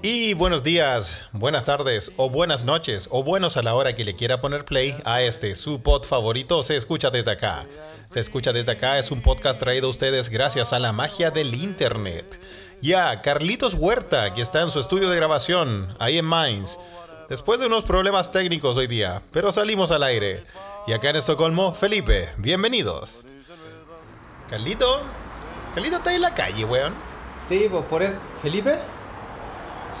Y buenos días, buenas tardes o buenas noches o buenos a la hora que le quiera poner play a este su pod favorito se escucha desde acá. Se escucha desde acá es un podcast traído a ustedes gracias a la magia del internet. Ya, Carlitos Huerta, que está en su estudio de grabación, ahí en Mainz, después de unos problemas técnicos hoy día, pero salimos al aire. Y acá en Estocolmo, Felipe, bienvenidos. Carlito, Carlito está en la calle, weón. Sí, pues por eso. ¿Felipe?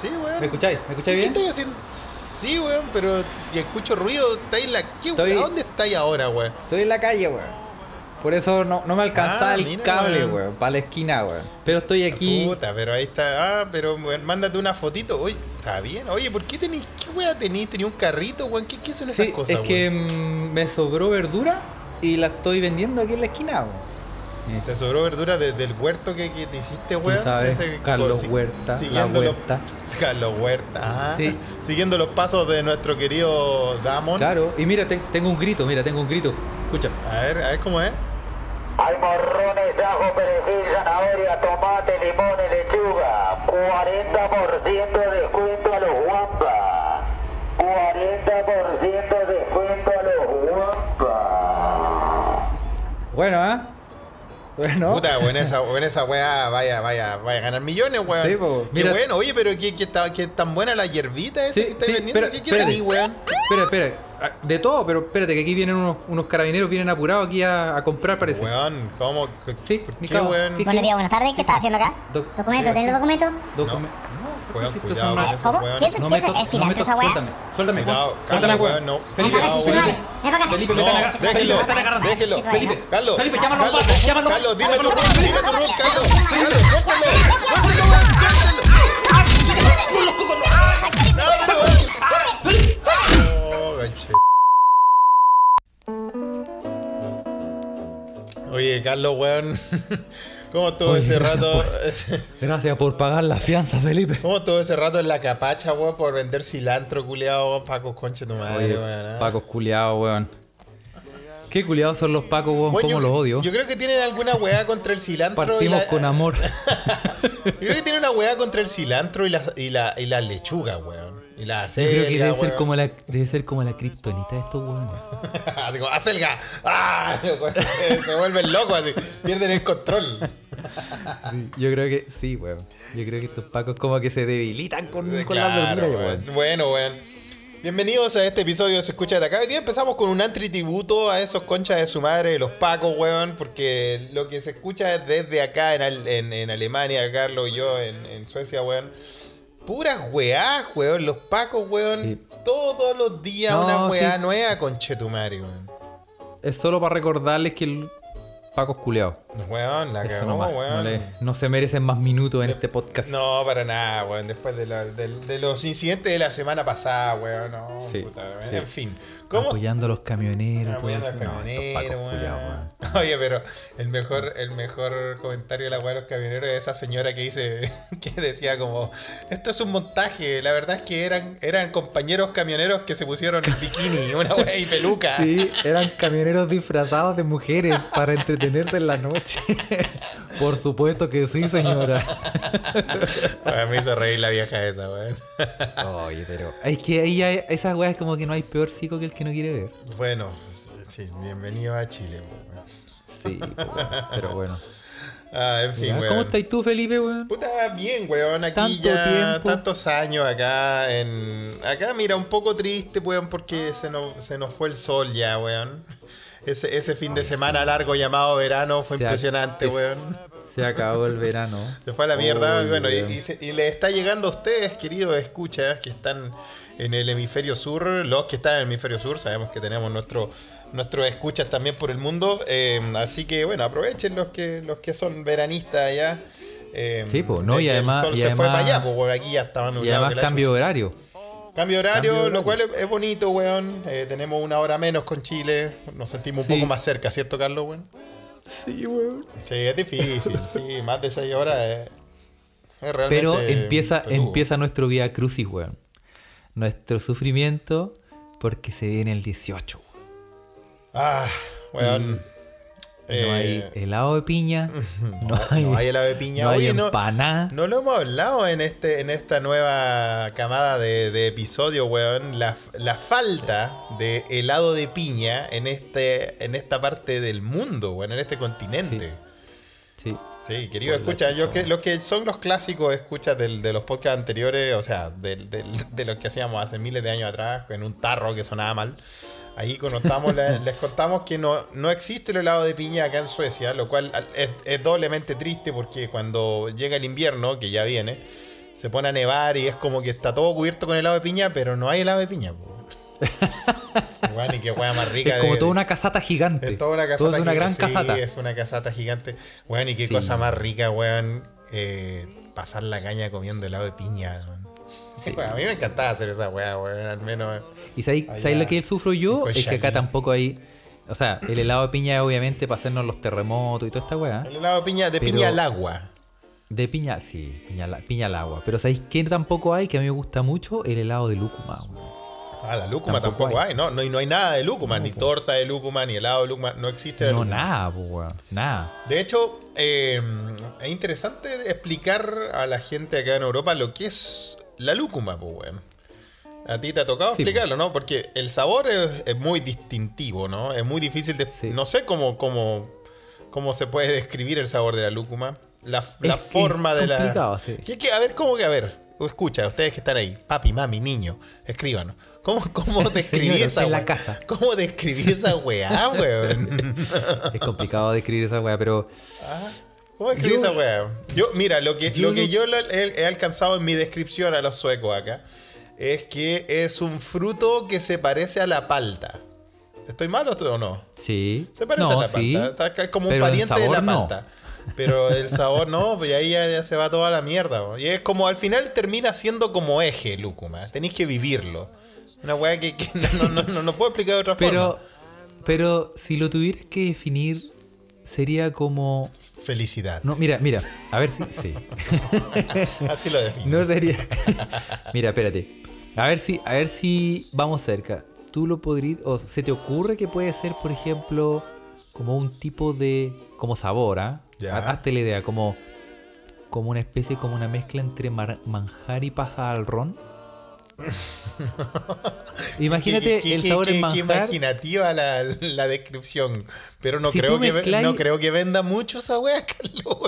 Sí, weón. ¿Me escucháis? ¿Me escucháis ¿Qué bien? estáis haciendo? Sí, weón, pero y escucho ruido. ¿Estáis en la... ¿Qué, Estoy- ¿A dónde estáis ahora, weón? Estoy en la calle, weón. Por eso no, no me alcanzaba Ah, el mira, cable, weón. para la esquina, weón. Pero estoy aquí. Puta, pero ahí está. Ah, pero weón, mándate una fotito. Oye, está bien. Oye, ¿por qué tenéis... ¿Qué weá tenéis? ¿Tenía un carrito, weón? ¿Qué, qué son esas Sí, cosas, es que me sobró verdura y la estoy vendiendo aquí en la esquina, weón. Te sobró verdura de- del huerto que, que te hiciste, weón. sabes, Ese- Carlos si- Huerta, la siguiendo los- Huerta. Carlos Huerta, ah, Sí. Siguiendo los pasos de nuestro querido Damon. Claro, y mira, te- tengo un grito, mira, tengo un grito. Escucha. A ver, a ver cómo es. Hay morrones, ajo, perejil, zanahoria, tomate, limón y lechuga. 40% de descuento a los guampas. 40% de descuento a los guampas. Bueno, ¿ah? Bueno. Puta, buena esa, buena esa weá, vaya, vaya, vaya a ganar millones, weón. Sí, po. Qué Mira- bueno, oye, pero qué, qué, ta- qué tan buena la hierbita esa Sí, que estáis sí, vendiendo. espera, ¿Qué, qué espérate. tenís, weón? Espera, espera. Ah, De todo, pero espérate, que aquí vienen unos, unos carabineros, vienen apurados aquí a, a comprar, parece. Weón, ¿cómo? Sí, ¿Por mi qué, cabo. weón? ¿Qué- Buenos días, buenas tardes. ¿Qué estás haciendo acá? Doc- ¿Documento? ¿Tenés los documentos? Docume- Cuidado con eso, ¿Cómo? weón. ¿Qué es, No qué me es, to- es no me cilantro to- esa weá? Suéltame, suéltame. Cuidado, Suéltame, weón. no. Felipe, Felipe. Felipe, déjelo, Felipe, déjelo. Carlos, Felipe, llámalo llámalo. Carlos, dime tu rol, dime rol, Carlos. Carlos, suéltalo. Suéltalo, weón, suéltalo. Gache. Oye, Carlos, weón. ¿Cómo estuvo ese gracias rato? Gracias por pagar la fianza, Felipe. ¿Cómo estuvo ese rato en la capacha, weón, por vender cilantro, culiado, weón, Paco, conche tu madre, Oye, weón? ah? Pacos culiados, weón. Qué culiados son los pacos, weón. Weón, Cómo yo- los odio. Yo creo que tienen alguna weá contra el cilantro. Partimos la- con amor. Yo creo que tienen una weá contra el cilantro y la, y la, y la lechuga, weón. Y la Yo acelga, creo que debe ser, como la, debe ser como la kriptonita de estos weones. así como, ¡acelga! ¡Ah! Se vuelven locos así. Pierden el control. Sí, yo creo que sí, weón. Yo creo que estos pacos como que se debilitan con, con la Claro, verdura, weón. Bueno, weón. Bienvenidos a este episodio de Se Escucha de Acá. Hoy día empezamos con un antritributo a esos conchas de su madre, los pacos, weón, porque lo que se escucha desde acá en, en- en Alemania, Carlos y yo, en, en Suecia, weón. Puras weás, weón. Los pacos, weón. Sí. Todos los días No, una weá sí. nueva, conchetumare, weón. Es solo para recordarles que el pacos culiados. Weón, la cagó, nomás. No, weón. le- no se merecen más minutos en este podcast. No, para nada, weón. Después de, la- del- de los incidentes de la semana pasada, weón. No, Sí, puta, weón. sí. En fin. ¿Cómo Apoyando a los camioneros. Apoyando al eso. No, estos camionero, pacos weón. culiados, weón. Oye, pero el mejor, el mejor comentario de la weá de los camioneros es esa señora que dice, que decía como, esto es un montaje, la verdad es que eran, eran compañeros camioneros que se pusieron bikini, una weá y peluca. Sí, eran camioneros disfrazados de mujeres para entretenerse en la noche. Por supuesto que sí, señora. Weón, me hizo reír la vieja esa, weón. Oye, pero es que ahí hay, esas weas como que no hay peor psico que el que no quiere ver. Bueno, sí, bienvenido a Chile, weón. Sí, pero bueno. Ah, en fin, weón. ¿Cómo estás tú, Felipe, weón? Puta, bien, weón, aquí Tanto ya tiempo. tantos años acá en... Acá, mira, un poco triste, weón, porque se nos, se nos fue el sol ya, weón. Ese, ese fin de semana largo llamado verano fue Se impresionante, es- weón. Se acabó el verano. Se fue a la mierda, bueno, y, y se- y le está llegando a ustedes, queridos escuchas, que están en el hemisferio sur, los que están en el hemisferio sur, sabemos que tenemos nuestro, nuestros escuchas también por el mundo, eh, así que bueno, aprovechen los que, los que son veranistas allá. eh, Sí, po, no, y además- El sol y se fue para allá, pues por aquí ya estaban Y además cambio de horario. Cambio de horario, cambio lo horario. cual es, bonito, weón. Eh, tenemos una hora menos con Chile, nos sentimos un poco más cerca, ¿cierto, Carlos, weón? Sí, weón. Sí, es difícil, sí, más de 6 horas es, es realmente Pero empieza, peludo. empieza nuestro Vía Crucis, weón. Nuestro sufrimiento porque se viene el 18. weón. Ah, weón. no hay Eh, helado de piña, no, No, hay, no hay helado de piña. no hay Oye, empanada. No lo hemos hablado en este en esta nueva camada de, de episodio, weón. La, la falta de helado de piña en este en esta parte del mundo, weón, en este continente. Sí. Sí, querido, Por la escucha, yo que, los que son los clásicos escuchas del- de los podcasts anteriores, o sea, del- del- de los que hacíamos hace miles de años atrás, en un tarro que sonaba mal, ahí contamos, les, les contamos que no, no existe el helado de piña acá en Suecia, lo cual es, es doblemente triste porque cuando llega el invierno, que ya viene, se pone a nevar y es como que está todo cubierto con helado de piña, pero no hay helado de piña. po. Y qué hueá más rica Es como de- toda una casata gigante. es toda una casata. Todo es una gi- gran sí, casata. es una casata gigante. Y qué Sí. cosa más rica, weón. eh, pasar la caña comiendo helado de piña. weón. Weón, a mí me encantaba hacer esa weá, weón. Al menos. ¿Y sabéis lo que sufro yo? Es que acá tampoco hay. O sea, el helado de piña, obviamente, para hacernos los terremotos y toda esta weá. El helado de piña, de piña al agua. De piña, sí, piña, al- piña al agua. Pero ¿sabéis qué tampoco hay? Que a mí me gusta mucho el helado de lúcuma, weón. Ah, la lúcuma Tampoco tampoco, hay. hay. No, no, y no hay nada de lúcuma, ni torta de lúcuma, ni helado de lúcuma. No existe la No, lúcuma. nada, pues, weón. Nada. De hecho, eh, es interesante explicar a la gente acá en Europa lo que es la lúcuma, pues, weón. A ti te ha tocado Sí, explicarlo, ¿no? Porque el sabor es, es muy distintivo, ¿no? Es muy difícil de... Sí. No sé cómo, cómo, cómo se puede describir el sabor de la lúcuma. La, forma de la... sí. ¿Qué- qué? a ver, ¿cómo que? A ver, escucha, ustedes que están ahí, papi, mami, niño, escríbanos. ¿Cómo, cómo describí esa en la casa. ¿Cómo describí esa weá, weón? Es complicado describir esa weá, pero ¿Cómo escribí Yo- esa weá? Yo, mira, lo que, yo lo que yo he, he alcanzado en mi descripción a los suecos acá es que es un fruto que se parece a la palta. ¿Estoy mal o no? sí. Se parece No, a la palta. Acá como un pariente de la no. palta. Pero el sabor no, pues ahí ya, ya se va toda la mierda. Y es como al final termina siendo como eje, lúcuma. Tenéis que vivirlo. Una weá que, que no, no, no, no puedo explicar de otra Pero, forma. pero si lo tuvieras que definir, sería como. Felicidad. No, mira, mira, a ver si. Sí. Así lo defino. No sería. Mira, espérate. A ver si, a ver si vamos cerca. ¿Tú lo podrías, o se te ocurre que puede ser, por ejemplo, como un tipo de, como sabor, ¿ah? Ya. Ha- Hazte la idea, como, como una especie, como una mezcla entre mar- manjar y pasa al ron. Imagínate Qué- qué- el sabor qué- en manjar. imaginativa la, la descripción. Pero no, Si creo que, no creo que venda mucho esa wea, Carlos.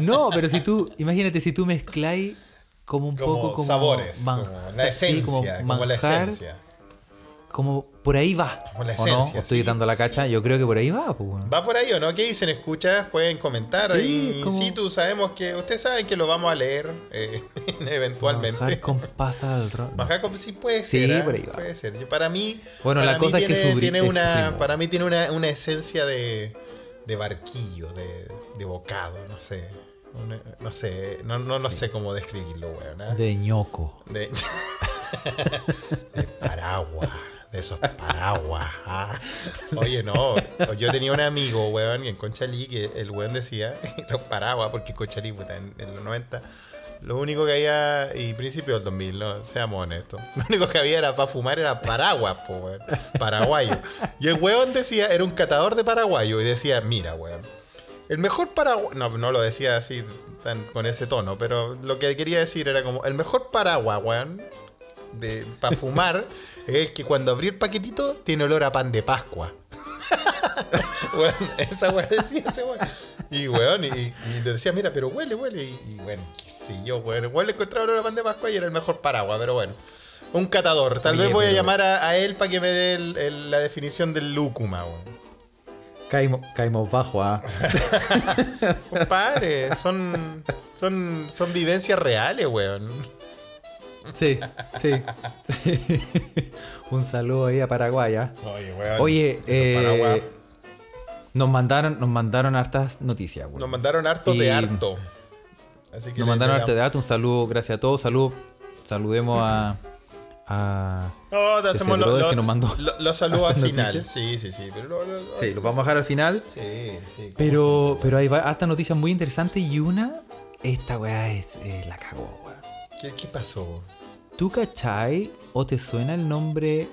No, pero si tú, imagínate si tú mezcláis como un Como poco como sabores, man- como la sí, esencia, como como, la manjar, esencia. Como por ahí va. Como la ¿o no? esencia, ¿O estoy sí, dando la cacha, yo creo que por ahí va, pues, weón. ¿Va por ahí o no? ¿Qué dicen? ¿Escuchas? Pueden comentar. Sí, y como- si tú sabemos que. Ustedes saben que lo vamos a leer eh, eventualmente. Manjar con pasa al ron. Manjar con- sí puede Sí, ser. ¿ah? por ahí va. Puede ser. Yo, para mí. Bueno, para la mí cosa es que tiene, subri- tiene una. Para mí tiene una, una esencia de, de barquillo, de, de bocado, no sé. Una- no sé, no, no, no sé cómo describirlo, weón. ¿ah? De ñoco. De, de paraguas, de esos paraguas. ah. Oye, no, yo tenía un amigo, weón, en Conchalí, que el weón decía, los paraguas, porque Conchalí, puta, en, los 90, lo único que había, y principio del 2000, ¿no? seamos honestos, lo único que había era para fumar era paraguas, po, weón, paraguayo. Y el weón decía, era un catador de paraguayo, y decía, mira, weón, el mejor paraguas, no, no lo decía así tan, con ese tono, pero lo que quería decir era como, el mejor paraguas, weón, de, para fumar, es el que cuando abrí el paquetito tiene olor a pan de Pascua. esa weón decía ese weón. Y weón, y, y le decía, mira, pero huele, huele. Y, y bueno, qué sé yo, weón. Igual le encontraba olor a pan de Pascua y era el mejor paraguas, pero bueno. Un catador. Tal vez voy a llamar a, a él para que me dé el- el- la definición del lúcuma, weón. Caímos, caímos bajo, ah. Compadre, son, son, son vivencias reales, weón. Sí, sí. sí. Un saludo ahí a Paraguay, ah. Oye, weón. Oye, eh, nos mandaron, nos mandaron hartas noticias, weón. nos mandaron harto y- de harto. Así que Nos mandaron le arte de datos, un saludo, gracias a todos, salud, saludemos a, No, te hacemos lo- brother lo- que nos mandó lo- Los saludos al final. noticias. Sí, sí, sí. Pero, lo- lo- Sí, lo vamos a dejar al final. sí, sí. Pero, pero hay hartas noticias muy interesantes y una, esta weá es, eh, la cagó. ¿Qué, qué pasó? ¿Tú cachai o te suena el nombre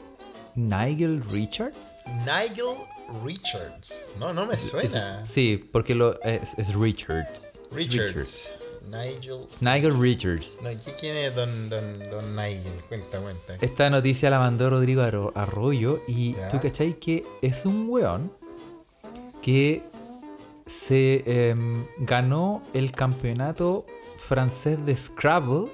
Nigel Richards. Nigel Richards. No, no me suena. Sí, porque lo, es, es Richards. Es Richards. Nigel. Nigel Richards. No, ¿qui- ¿Quién es don, don, don Nigel? Cuenta, cuenta. Esta noticia la mandó Rodrigo Arro- Arroyo y Ya. tú cachai que es un weón que se em, ganó el campeonato francés de Scrabble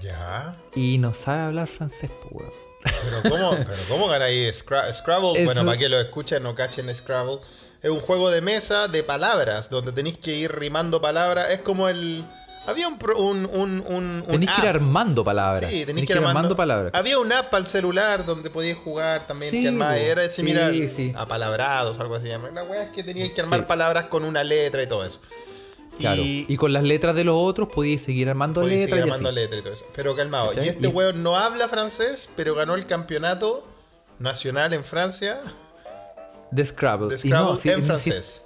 Ya. y no sabe hablar francés, pues weón. Pero ¿cómo, pero cómo ganáis Scra- Scrabble? Es bueno, un- para que lo escuchen, no cachen Scrabble. Es un juego de mesa de palabras, donde tenéis que ir rimando palabras. Es como el... Había un... un, un, un, un Tenéis que ir armando palabras. Sí, Tenéis que ir armando, palabras. Había una app para el celular donde podías jugar también. Sí, que armaba- era Sí, similar sí. a palabrados, algo así. La wea es que tenías que armar palabras con una letra y todo eso. Claro. Y, Y, con las letras de los otros podíais seguir armando letras seguir y armando así. letras y todo eso. Pero calmado. ¿Cachai? Y este Y- weón no habla francés, pero ganó el campeonato nacional en Francia De Scrabble. de Y no, Scrabble sí, en sí, francés.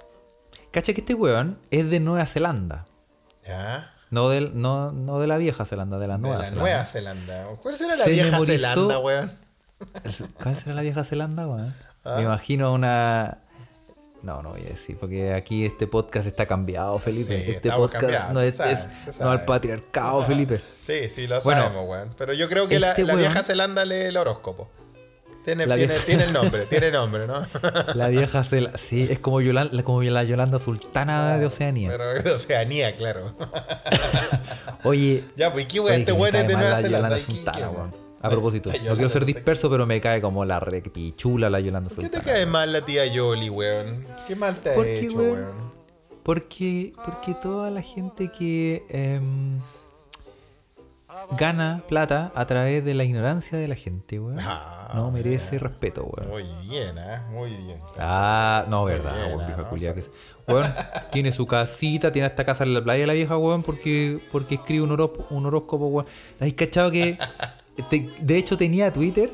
Cacha que este weón es de Nueva Zelanda. Ya. No, del, no, no de la vieja Zelanda, de la De Nueva la Zelanda. Nueva Zelanda. ¿Cuál será la Se vieja memorizó- Zelanda, weón? ¿Cuál será la vieja Zelanda, weón? Ah. Me imagino una. No, no voy a decir, porque aquí este podcast está cambiado, Felipe. Sí, este podcast no es, sabes, es- no al patriarcado, Felipe. Sí, sí, lo Bueno, sabemos, weón. Pero yo creo que la, este la weón- vieja Zelanda lee el horóscopo. Tiene, tiene, vieja- tiene el nombre, tiene nombre, ¿no? La vieja Zelanda. Sí, es como, Yolan- como la Yolanda Sultana de Oceanía. Pero de Oceanía, claro. Oye, ya, pues, ¿qué weón? Este weón es de Nueva la Zelanda. Yolanda ¿y qué- Sultana, weón. A propósito, no quiero ser disperso, pero me cae como la repichula la Yolanda ¿Qué te cae mal la tía Yoli, weón? ¿Qué mal te ha ¿Por hecho, weón? Porque, porque toda la gente que em, gana plata a través de la ignorancia de la gente, weón, Ah, no merece respeto, weón. Muy bien, ¿eh? Muy bien. Ah, no, verdad, bien, weón, ah, vieja no, que es. Weón, tiene su casita, tiene esta casa en la playa la vieja, weón, porque, porque escribe un, horó- un horóscopo, weón. ¿Has cachado que te- de hecho tenía Twitter?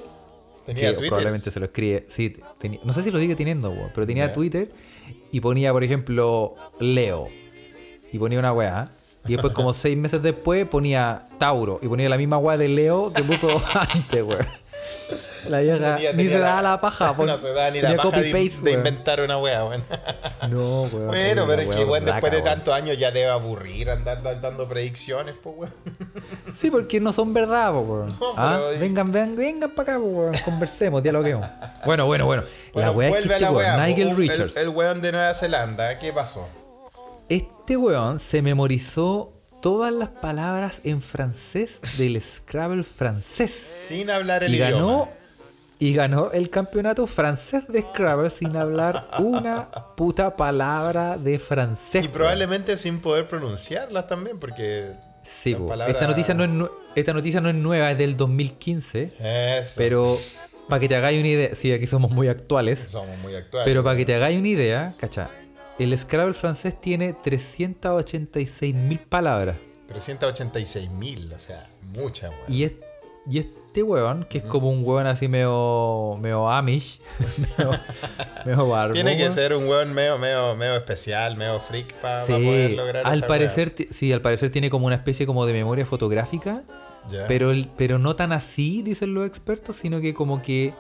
Tenía que Twitter. probablemente se lo escribe. Sí, tenía- no sé si lo sigue teniendo, weón, pero tenía. Twitter y ponía, por ejemplo, Leo. Y ponía una weá. Y después, como seis meses después, ponía Tauro. Y ponía la misma weá de Leo que puso antes, weón. La vieja ni se da la paja. pon- No se da ni la paja de, copy-paste, de inventar una wea, weón. No, weón. Bueno, pero la es que, weá weón, después de tantos años ya debe aburrir andar dando predicciones, pues, weón. Sí, porque no son verdad, weón. No, Ah, pero- Vengan, vengan, vengan para acá, weón. Conversemos, dialoguemos. Bueno, bueno, bueno. Bueno, la es que este la weón, wea, Nigel po, un- Richards. El, el weón de Nueva Zelanda, ¿qué pasó? Este weón se memorizó todas las palabras en francés del Scrabble francés. Sin hablar el Y idioma. ganó, y ganó el campeonato francés de Scrabble sin hablar una puta palabra de francés. Y probablemente sin poder pronunciarlas también, porque. Sí, esta, noticia no es, esta noticia no es nueva, es del 2015. Eso. Pero para que te hagáis una idea, sí, aquí somos muy actuales. Somos muy actuales. Pero para que te hagáis una idea, cacha, el Scrabble francés tiene 386 mil palabras. 386 mil, o sea, muchas, weón. Y, es- y este weón, que es como un weón así medio, medio Amish, medio, medio barbo, Tiene que weón. ser un weón medio, medio, medio especial, medio freak para Sí, poder lograr al esa parecer, sí, al parecer tiene como una especie como de memoria fotográfica. Ya. pero, el- pero no tan así, dicen los expertos, sino que como que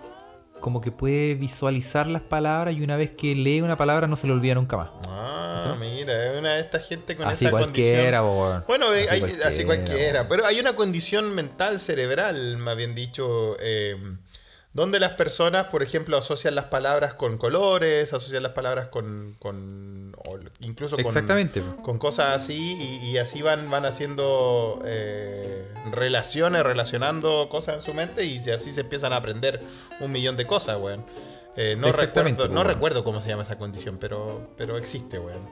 como que puede visualizar las palabras y una vez que lee una palabra no se le olvida nunca más. Ah, mira, es una de estas gente con Así esa cualquiera, condición. Bueno, Así hay- cualquiera, así cualquiera. Pero hay una condición mental cerebral, más bien dicho, eh, donde las personas, por ejemplo, asocian las palabras con colores, asocian las palabras con, con incluso con, Exactamente. con cosas así, y, y así van, van haciendo eh, relaciones, relacionando cosas en su mente, y así se empiezan a aprender un millón de cosas, weón. Eh, no Exactamente, recuerdo, no weón. recuerdo cómo se llama esa condición, pero, pero existe, weón.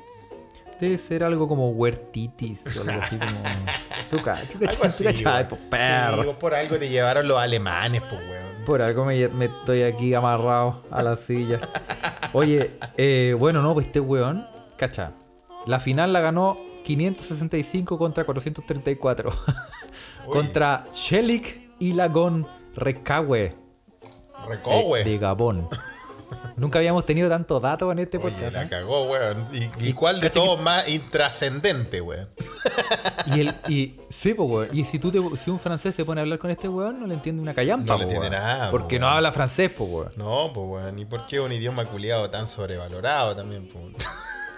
Debe ser algo como huertitis o algo así como. Tú tú vos por algo te llevaron los alemanes, pues, weón. Por algo me, me estoy aquí amarrado a la silla. Oye, eh, bueno, no, pues este weón, cacha. La final la ganó 565 contra 434. contra Shelik y Lagón Recawe Recogüe. de Gabón. Nunca habíamos tenido tanto datos en este Oye, podcast. la ¿eh? cagó, weón. ¿Y, cuál de todos más intrascendente, weón? Y, el, y sí, pues, weón. Y si, tú te- si un francés se pone a hablar con este weón, no le entiende una callampa. No le entiende weón. nada, po, Porque no weón. habla francés, pues, weón. No, pues weón, ¿y por qué un idioma culiado tan sobrevalorado también? pues?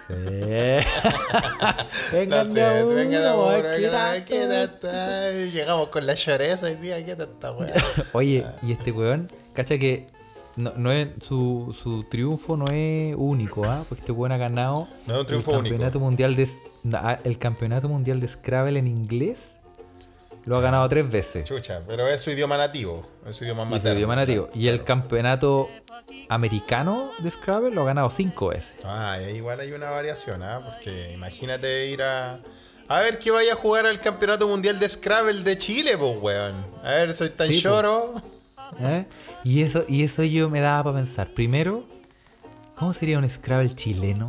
Sí. venga, No sé, uno, venga de amor, weón, ¿qué venga. Llegamos con la lloreza hoy día, ¿qué tanta weá? Oye, y este weón, cacha que no, no es, su, su triunfo no es único, ¿ah? Porque este weón ha ganado No es un triunfo el único. campeonato mundial de na- el campeonato mundial de Scrabble en inglés. Lo ha ganado tres veces. Chucha, pero es su idioma nativo, es su idioma su materno. idioma nativo. Y el campeonato americano de Scrabble lo ha ganado cinco veces. Ah, igual hay una variación, ¿ah? Porque imagínate ir a. A ver que vaya a jugar al campeonato mundial de Scrabble de Chile, pues, weón. A ver, soy tan Sí, po. lloro. ¿Eh? Y eso, y eso yo me daba para pensar. Primero, ¿cómo sería un Scrabble chileno?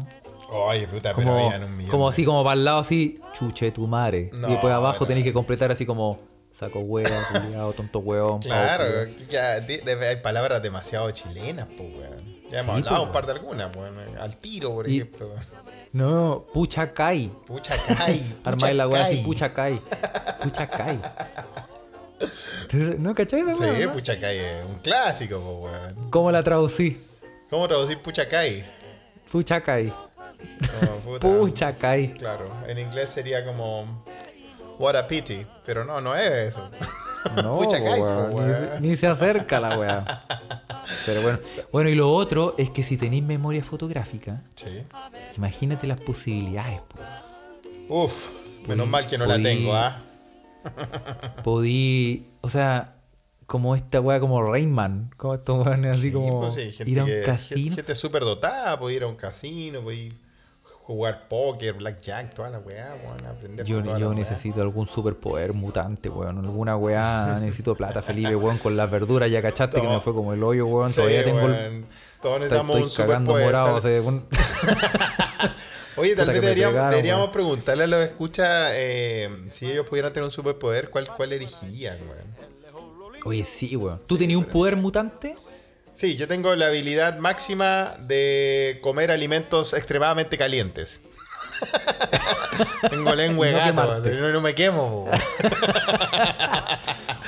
Ay, puta, pero Como, habían un millón. como de- así, como para el lado así, chuche tu madre. No, y después abajo no. tenéis que completar así como saco culiao, tonto hueón. Claro, ya hay palabras demasiado chilenas, pues, weón. Ya hemos Sí, hablado un par de algunas, weón. Al tiro, por Y- ejemplo. No, pucha kai. Pucha cay. Armáis la weá así, cay. pucha kai. Pucha kai. ¿No cachai esa Sí, no? pucha cay es un clásico, pues, weón. ¿Cómo la traducí? ¿Cómo traducir pucha cay? Pucha kai. Como, puta, Pucha kai. Claro, en inglés sería como What a pity, pero no, no es eso. No, Pucha po, kai, weón, po, ni, weón. ni se acerca la weá. Pero bueno. Bueno, y lo otro es que si tenéis memoria fotográfica, Sí. imagínate las posibilidades. po. Uf, menos mal que no la tengo, ¿ah? Podí, o sea, como esta weá como Rayman, como estos weones así Sí, como pues sí, gente ir a un que- casino. Gente súper dotada, puede ir a un casino, puede jugar póker, blackjack, toda la weá, weón, aprender Yo, toda yo la weá. necesito algún superpoder mutante, weón. Alguna weá, necesito plata, Felipe, weón, con las verduras. Ya cachaste que No. me fue como el hoyo, weón. Sí, Todavía tengo el. weón, Todos Estoy, necesitamos un cagando superpoder. morado. un- Oye, tal vez deberíamos, deberíamos preguntarle a los escuchas eh, si ellos pudieran tener un superpoder, ¿cuál, cuál elegirían, weón? Oye, sí, weón. ¿Tú tenías un poder mutante? Sí, yo tengo la habilidad máxima de comer alimentos extremadamente calientes. tengo lengua No gato, no, no me quemo.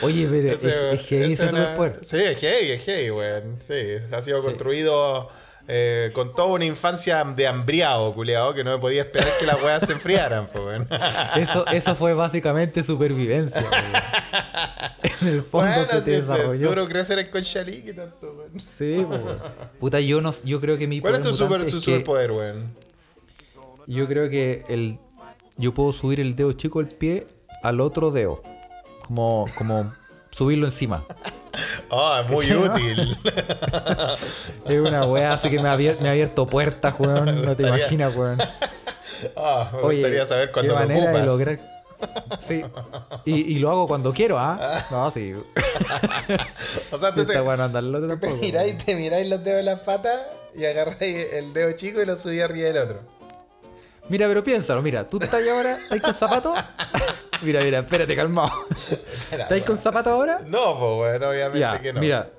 Oye, pero es, es heavy ese superpoder. Sí, es heavy, es heavy, weón. Sí, ha sido construido eh, con toda una infancia de hambriado, culiado, que no me podía esperar que las weas se enfriaran. Eso, eso fue básicamente supervivencia. En el fondo Bueno, se te es desarrolló. duro crecer en Conchalí, que tanto, weón. Sí, weón. Puta, yo, no, yo creo que mi ¿Cuál es tu, super, es superpoder, weón? Yo creo que el yo puedo subir el dedo chico del pie al otro dedo. Como, como subirlo encima. Ah, muy ¿Cachai, no? útil. Es una weá así que me ha, abier- me ha abierto puertas, weón. No te imaginas, weón. Ah, me Oye, gustaría saber qué cuándo lo manera ocupas. de lograr. Sí. Y, y lo hago cuando quiero, ¿ah? No, sí. O sea, tú te, Está bueno andarlo tú te tampoco. miráis, te miráis los dedos de las patas y agarráis el dedo chico y lo subís arriba del otro. Mira, pero piénsalo, mira, tú estás ahí ahora, estás con zapatos. Mira, mira, espérate, calmado. ¿Estás con zapatos ahora? No, pues, bueno, obviamente Ya, que no. mira.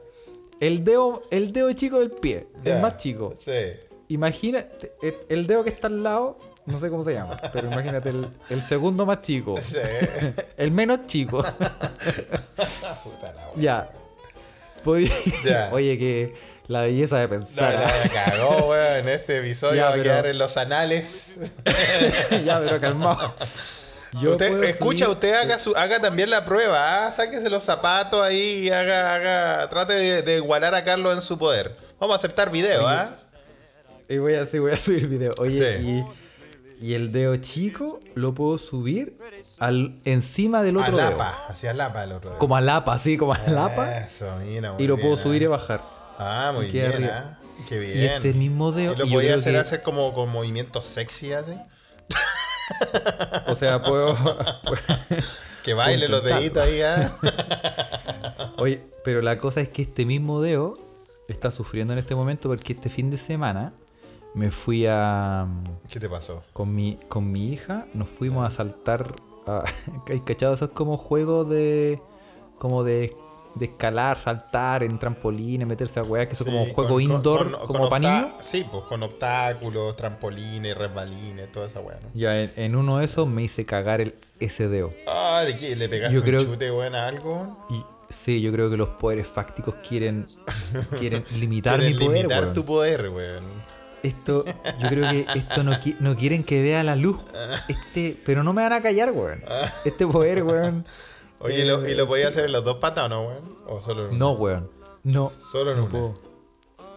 El dedo, el dedo chico del pie, Ya, el más chico. Sí. Imagínate, el- el dedo que está al lado, no sé cómo se llama, pero imagínate el, el segundo más chico. Sí. El menos chico. Puta la ya. Oye, que la belleza de No, pensar. no, me cagó, weón. Este episodio Ya, va a quedar en los anales. ya, pero calmado. Yo Usted, escucha, usted haga, su, haga también la prueba. ah, Sáquese los zapatos ahí y haga, haga, trate de, de igualar a Carlos en su poder. Vamos a aceptar video, ¿ah? Y voy a, sí, voy a subir video. Oye, Sí. y, y el dedo chico lo puedo subir al, encima del A otro dedo. Lapa, hacia Lapa el otro dedo. Como a lapa, así, como a lapa. Eso, mira, muy y lo bien, puedo ah. subir y bajar. Ah, muy bien, arriba. ah. Qué bien. Y este mismo dedo. ¿Y lo podía hacer que- hacer como con movimientos sexy así? O sea, puedo. Que baile los deditos ahí, ¿ah? Oye, pero la cosa es que este mismo dedo está sufriendo en este momento porque este fin de semana me fui a. ¿Qué te pasó? Con mi, con mi hija nos fuimos a saltar. A, ¿Hay cachado? Eso es como juegos de. como de, de escalar, saltar en trampolines, meterse a weas, que son como Sí, juego con- indoor, con- como niños. Sí, pues con obstáculos, trampolines, resbalines, toda esa ¿no? Ya en, en uno de esos me hice cagar el dedo. Ah, ¿le, le pegaste Yo un creo- chute, weón, a algo? Y sí, yo creo que los poderes fácticos quieren, quieren limitar Quieren mi poder. limitar weón. tu poder, weón. Esto, yo creo que esto no, qui- no quieren que vea la luz. Este, pero no me van a callar, weón. Este poder, weón. Oye, ¿y lo, ¿y lo podías hacer en las dos patas o no, weón? ¿O solo en una? No, weón. No. Solo en no una. Puedo,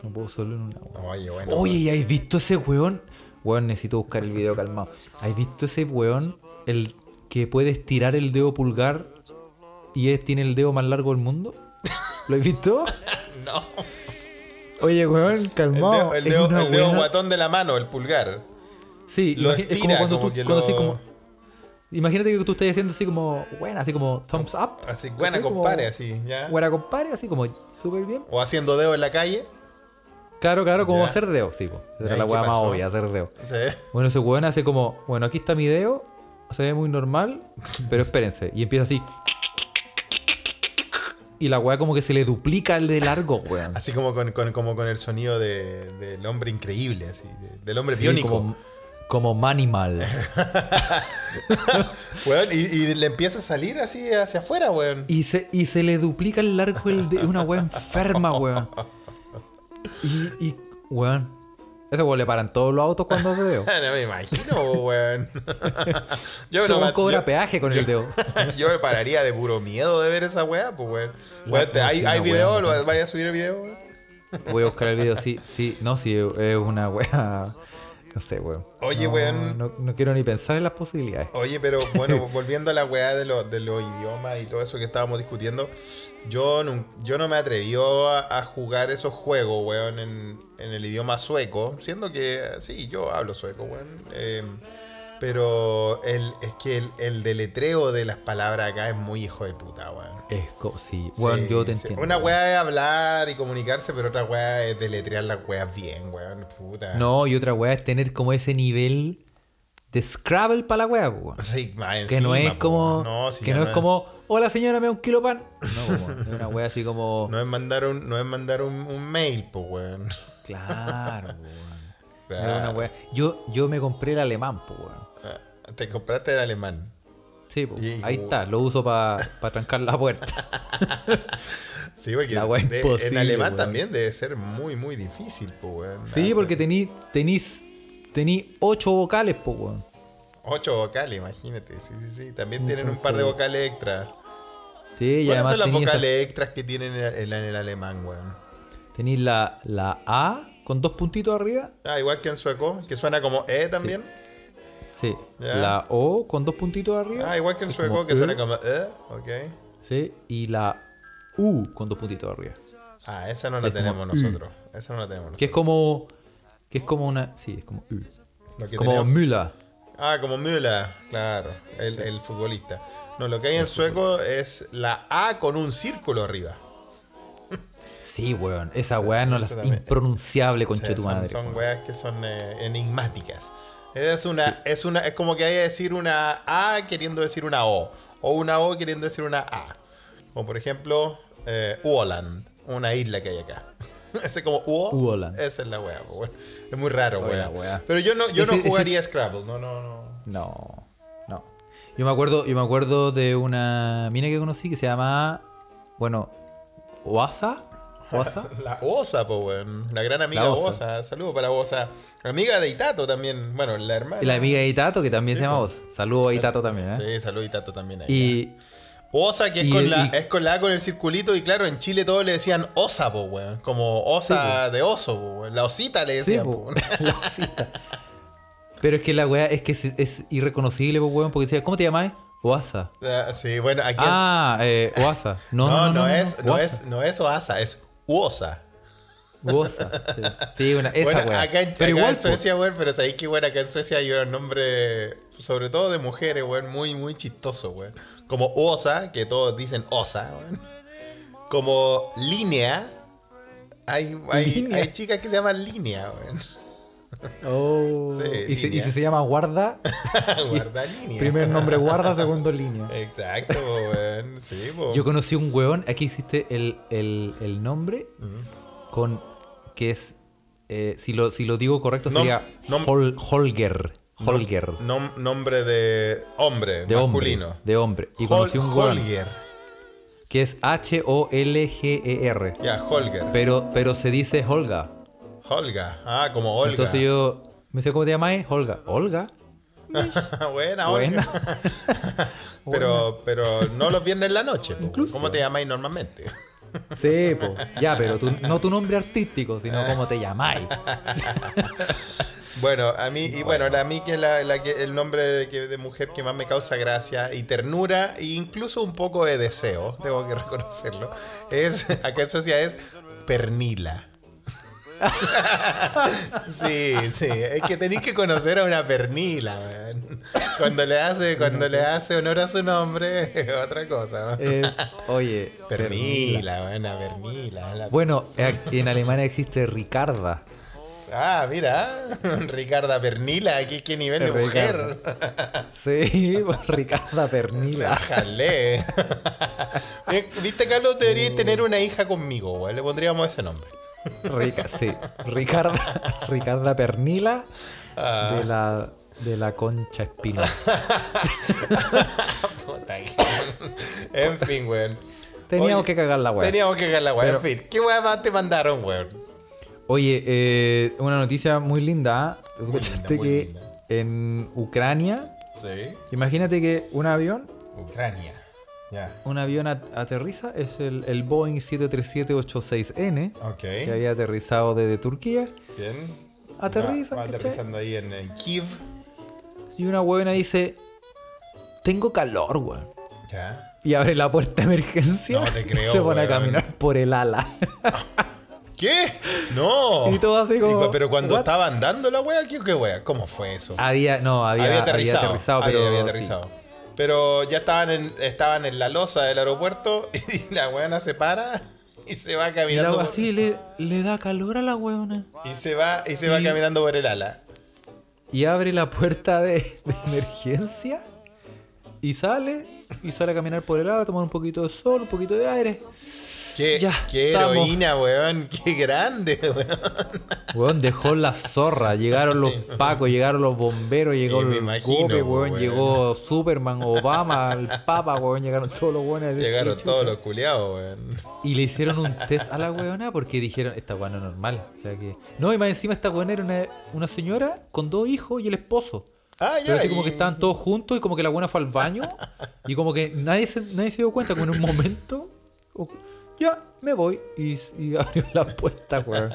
no puedo solo en una, weón. Oye, bueno. Oye, ¿y has visto ese weón? Weón, necesito buscar el video calmado. ¿Has visto ese weón? El que puede estirar el dedo pulgar y es, tiene el dedo más largo del mundo. ¿Lo has visto? No. Oye, weón, El calmado. dedo, el dedo- el dedo guatón de la mano, el pulgar. Sí, lo imagi- es como estira, cuando como tú, que cuando así lo- como. Imagínate que tú estás haciendo así como, buena, así como thumbs up. Así, buena compare, así, ¿ya? Buena compare, así como súper bien. O haciendo dedo en la calle. Claro, claro, como Ya. hacer dedo, sí, po. Esa Ya, era ¿y la weá más obvia, hacer dedo. Sí. Bueno, ese weón hace como, bueno, aquí está mi dedo, se ve muy normal, pero espérense. Y empieza así. Y la weá como que se le duplica el de largo, weón. Así como con, con- como con el sonido de- del hombre increíble, así, de- del hombre Sí, biónico. como, como Manimal. Weón, y, y le empieza a salir así hacia afuera, weón. Y se, y se le duplica el largo el de una weá enferma, weón. Y, y weón. Ese weón le paran todos los autos cuando hace dedo. No me imagino, weón. yo me- cobra yo- peaje con el dedo. yo me pararía de puro miedo de ver esa weá, pues, weón. Weón, te- no, ¿Hay, hay video? weá, ¿Lo- weón. ¿Vaya a subir el video, weón? Voy a buscar el video, sí, sí, no, sí, es una weá. No sé, weón. Oye, No, weón. No, no quiero ni pensar en las posibilidades. Oye, pero bueno, volviendo a la weá de, los de los idiomas y todo eso que estábamos discutiendo, yo no, yo no me atrevió a, a jugar esos juegos, weón, en, en el idioma sueco, siendo que sí, yo hablo sueco, weón. eh, pero el, es que el, el deletreo de las palabras acá es muy hijo de puta, weón. Es sí, weón, Sí, yo te sí. entiendo. Una weá es hablar y comunicarse, pero otra weá es deletrear las weas bien, weón. Puta. No, y otra weá es tener como ese nivel de Scrabble para la weá, weón. Sí, más Que no encima, es como. no, sí, que no es como. Hola señora, me da un kilo pan. No, weón. Es una wea así como. No es mandar un, no es mandar un, un mail, pues, weón. Claro, weón. Claro. Yo, yo me compré el alemán, pues, weón. Te compraste el alemán. Sí. Y- ahí está. Lo uso para trancar la puerta. Sí, porque La en alemán weón. también debe ser muy, muy difícil, pues, weón. Sí, porque tení, tenís, tení ocho vocales, pues, weón. Ocho vocales, imagínate. Sí, sí, sí. También tienen un par de vocales extras. Sí, ¿Cuáles son las tenís, esa- vocales extras que tienen en el, en el alemán, weón? tenís la, la A con dos puntitos arriba. Ah, igual que en sueco, que suena como E también. Sí. Ya. La O con dos puntitos arriba. Ah, igual que en Es sueco, que E. suena como E, ok. Sí. Y la U con dos puntitos arriba. Ah, esa no la Es tenemos U. nosotros. Esa no la tenemos nosotros. Que es como. Que es como una. Sí, es como U. Como tenemos- Müller. Ah, como Müller, claro, el, el futbolista. No, lo que hay en sueco es la A con un círculo arriba. Sí, weón. Esa weá no es impronunciable, O sea, tu son, madre. son weas que son eh, enigmáticas. Es una, es una, es como que hay que decir una A queriendo decir una O. O una O queriendo decir una A. Como por ejemplo, eh, Uoland, una isla que hay acá. Ese como Uo, Uoland. esa es la wea. Es muy raro, wea. Pero yo no, yo Ese- no ese- jugaría Scrabble, no, no, no. No, no. Yo me acuerdo, yo me acuerdo de una mina que conocí que se llama. Bueno, Oasa. Oasa. La Osa, po, weón. La gran amiga La Osa. Osa. Saludos para Osa. Amiga de Itato también. Bueno, la hermana. Y la amiga de Itato, que también se llama Osa. Saludos a Itato también, ¿eh? Sí, saludos Itato también ahí. Y. Osa, que es, y- con la, y- es con la A con el circulito. Y claro, en Chile todos le decían Osa, po, weón. Como Osa de oso, po, weón. La osita le Sí, decían, po, po, weón. la osita. Pero es que la weá es que es, es irreconocible, po, weón, porque decía, ¿cómo te llamáis? Oasa. Ah, Sí, bueno, aquí es- Ah, eh, Oasa. No, no, no, no, no, es, no, es, no es Oasa, es Uosa. Oasa. Sí, Sí, una, esa bueno, acá en, Pero acá igual, en Suecia, weón, pero sabéis que bueno, acá en Suecia hay un nombre, sobre todo de mujeres, weón, muy, muy chistoso, weón. Como Osa, que todos dicen Osa, weón. Como Línea. Hay, hay, hay chicas que se llaman Línea, weón. Oh. Sí, y, si, y línea. si se llama guarda, Guarda línea. primer nombre guarda, segundo línea. Exacto, weón. Sí, po. Yo conocí un weón, aquí existe el, el, el nombre con que es, eh, si, lo, si lo digo correcto, Nom- sería nom- Hol- Holger. Holger. Nom- nombre de hombre, de masculino. hombre. De hombre. Y Hol- conocí un weón Holger. que es H-O-L-G-E-R. Ya, Holger. Pero, pero se dice Holga. Holga. Ah, como Olga. Entonces yo me dice, ¿cómo te llamáis? Holga. ¿Olga? Buena, Buena. Olga. pero, pero no los viernes en la noche. Incluso. ¿Cómo te llamáis normalmente? Sí, po. Ya, pero tú- no tu nombre artístico, sino cómo te llamáis. Bueno, a mí, y bueno, a mí que, la, la que el nombre de, que- de mujer que más me causa gracia y ternura, e incluso un poco de deseo, tengo que reconocerlo, es, acá en sociedad es Pernila. Sí, sí, es que tenéis que conocer a una pernila. Cuando le hace, cuando le hace honor a su nombre, es otra cosa. Es, oye, Pernila, buena pernila. la- Bueno, en Alemania existe Ricarda. Ah, mira, Ricarda Pernila, ¿qué, qué nivel de mujer. Sí, Ricarda Pernila. Bájale. Eh, Viste, Carlos, debería tener una hija conmigo, güey. Le pondríamos ese nombre. Rica, sí, Ricarda, Ricarda Pernila de la de la concha espinosa. En fin, güey. Teníamos Oye, que cagar la weá. Teníamos que cagar la güey. En fin, ¿qué güey más te mandaron, güey? Oye, eh, una noticia muy linda. ¿ah? ¿Escuchaste que linda. en Ucrania, Sí. imagínate que un avión, Ucrania. Un avión at- aterriza, es el, el Boeing 737-86N, Ok. que había aterrizado desde Turquía. Bien. Aterriza, Va, aterrizando ahí en, en Kiev. Y una buena dice, tengo calor, weón. Ya. Y abre la puerta de emergencia. No te creo, y se pone a caminar por el ala. ¿Qué? No. Y todo así como, Pero cuando what? estaba andando la wea, ¿qué, qué wea? ¿Cómo fue eso? había, no, había, había había aterrizado. aterrizado, Ah, pero. había sí. Pero ya estaban en, estaban en la losa del aeropuerto y la weona se para y se va caminando. por- así le, le da calor a la weona. y se va, y se va caminando por el ala. Y abre la puerta de, de emergencia. Y sale. Y sale a caminar por el ala, a tomar un poquito de sol, un poquito de aire. Qué, Ya, qué estamos. heroína, weón. Qué grande, weón. Weón, dejó la zorra. Llegaron los pacos, llegaron los bomberos, llegó el imagino, Gope, weón, weón. llegó Superman, Obama, el Papa, weón, llegaron todos los buenos. Llegaron todos los culiados, weón. Y le hicieron un test a la weona porque dijeron, esta weona no es normal. O sea que. No, y más encima esta weona era una, una señora con dos hijos y el esposo. Ah, ya. Pero así como que estaban todos juntos y como que la buena fue al baño y como que nadie se, nadie se dio cuenta, como en un momento, ya, me voy y, y abrió la puerta, weón.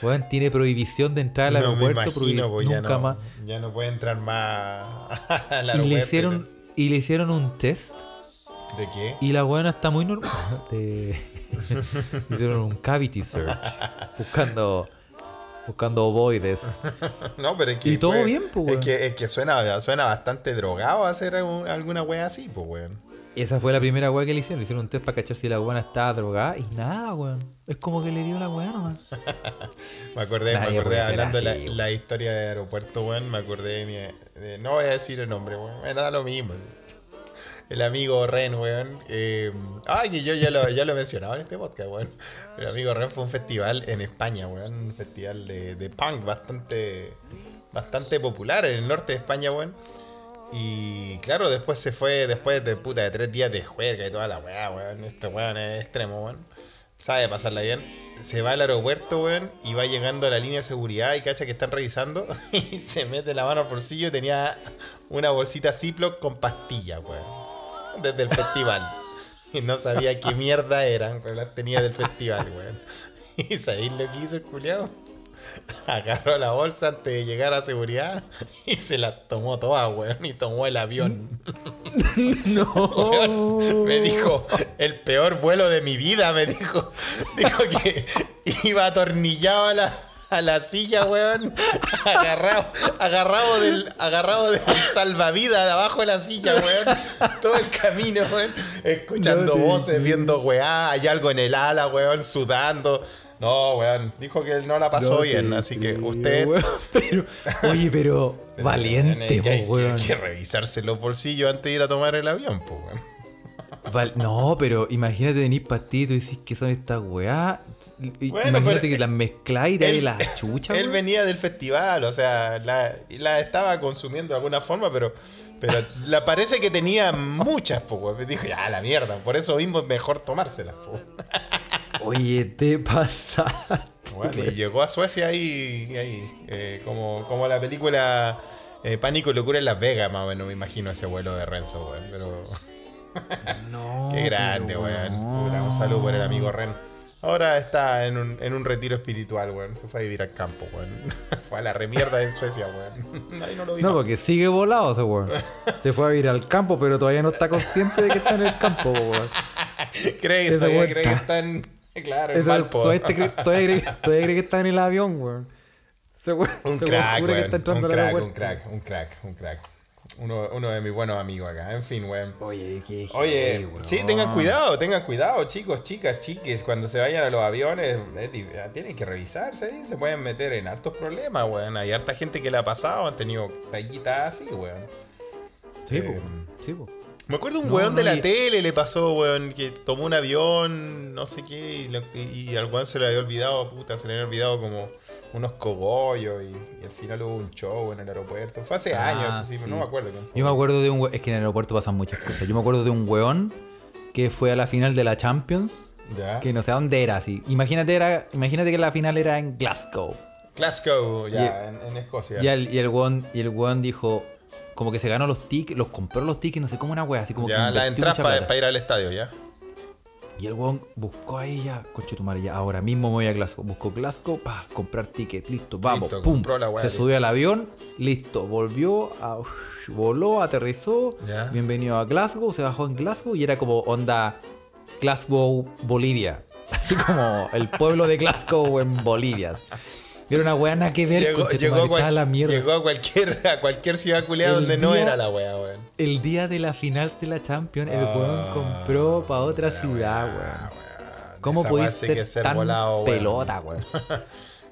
Weón, tiene prohibición de entrar al no me aeropuerto, imagino, prohibi- pues ya nunca no, más. ya no puede entrar más al Y aeropuerto. le, hicieron, y le hicieron un test ¿De qué? y la buena está muy normal. De- hicieron un cavity search buscando, buscando ovoides. No, pero es que. Y todo fue- bien, pues, Es que, es que suena, suena bastante drogado hacer alguna wea así, pues, weón. Esa fue la primera weá que le hicieron. Le hicieron un test para cachar si la weá estaba drogada y nada, weón. Es como que le dio la weá nomás. Me acordé, Nadie me acordé hablando de la historia de aeropuerto, weón. Me acordé de mi. de- no voy a decir el nombre, weón. Me da lo mismo. El amigo Ren, weón. Eh, ay, que yo ya lo, ya lo he mencionado en este podcast, weón. El amigo Ren fue un festival en España, weón. Un festival de, de punk bastante, bastante popular en el norte de España, weón. Y claro, después se fue, después de puta de tres días de juerga y toda la weá, weón. Este weón es extremo, weón. Sabe pasarla bien. Se va al aeropuerto, weón, y va llegando a la línea de seguridad y cacha que están revisando. Y se mete la mano al bolsillo y tenía una bolsita Ziploc con pastillas, weón. Desde el festival. Y no sabía qué mierda eran, pero las tenía del festival, weón. Y sabéis lo que hizo el culiao. Agarró la bolsa antes de llegar a seguridad y se las tomó todas, weón. Y tomó el avión. no. Me dijo, el peor vuelo de mi vida, me dijo. Dijo que iba atornillado a la, a la silla, weón. Agarrado, agarrado del, agarrado del salvavidas de abajo de la silla, weón. Todo el camino, weón. Escuchando No voces, viendo weá. Hay algo en el ala, weón, sudando. No, weón. Dijo que él no la pasó No bien, así que usted. weón. Pero, oye, pero valiente, weón. hay que revisarse los bolsillos antes de ir a tomar el avión, pues, weón. Val- no, pero imagínate venir patito y decís que son estas weá. Bueno, imagínate que las mezcláis y te Él- la chucha, Él venía del festival, o sea, la, la estaba consumiendo de alguna forma, pero, pero la parece que tenía muchas, pues, weón. Dijo, ya, la mierda, por eso mismo es mejor tomárselas, pues. Oye, te pasa. Bueno, y llegó a Suecia ahí, ahí eh, como, como la película eh, Pánico y Locura en Las Vegas, más o menos, me imagino ese vuelo de Renzo, weón. Pero No. qué grande, weón. Un saludo por el amigo Ren. Ahora está en un, en un retiro espiritual, weón. Se fue a vivir al campo, weón. Fue a la remierda en Suecia, weón. Ahí no lo vi. No, más. porque sigue volado ese weón. Se fue a ir al campo, pero todavía no está consciente de que está en el campo, weón. cree, que está- en. Claro, en Valpo. todavía, cree, todavía que está en el avión, weón. Un crack, que weón. crack, un crack, un crack, un crack. Uno, uno de mis buenos amigos acá. En fin, weón. Oye, qué Oye, weón. sí, tengan cuidado, tengan cuidado, chicos, chicas, chiques. Cuando se vayan a los aviones, tienen que revisarse ahí. Se pueden meter en hartos problemas, weón. Hay harta gente que la ha pasado, han tenido tallitas así, weón. Sí, po, Eh, sí, po. Me acuerdo un No, weón no, de la y- tele le pasó, weón, que tomó un avión, no sé qué, y, lo- y al weón se le había olvidado, puta, se le había olvidado como unos cogollos y, al final hubo un show en el aeropuerto. Fue hace Ah, años, sí, no me acuerdo. Yo me acuerdo de un we- Es que en el aeropuerto pasan muchas cosas. Yo me acuerdo de un weón que fue a la final de la Champions. Ya. Que no sé dónde era, así. Imagínate, era, imagínate que la final era en Glasgow. Glasgow, ya, Y- en, en Escocia. Y el, y el weón, y el weón dijo, como que se ganó los tickets, los compró los tickets, no sé cómo una wea, así como que ya, la entrada para ir al estadio, ya. Y el weón buscó ahí ya, conche tu madre, ya, ahora mismo me voy a Glasgow. Buscó Glasgow, pa, comprar ticket, listo, vamos, Listo, pum. compró la wea, se listo. subió al avión, listo, volvió, a, voló, aterrizó, Ya. bienvenido a Glasgow, se bajó en Glasgow y era como onda Glasgow, Bolivia. Así como el pueblo de Glasgow en Bolivia. Era una weá nada que ver Llegó, tu llegó, a cual- la mierda. llegó a cualquier, a cualquier ciudad culiada donde no era la wea, weón. El día de la final de la Champions, el weón compró para otra ciudad, weón. ¿Cómo podéis weá ser, ser tan volado, pelota, weón?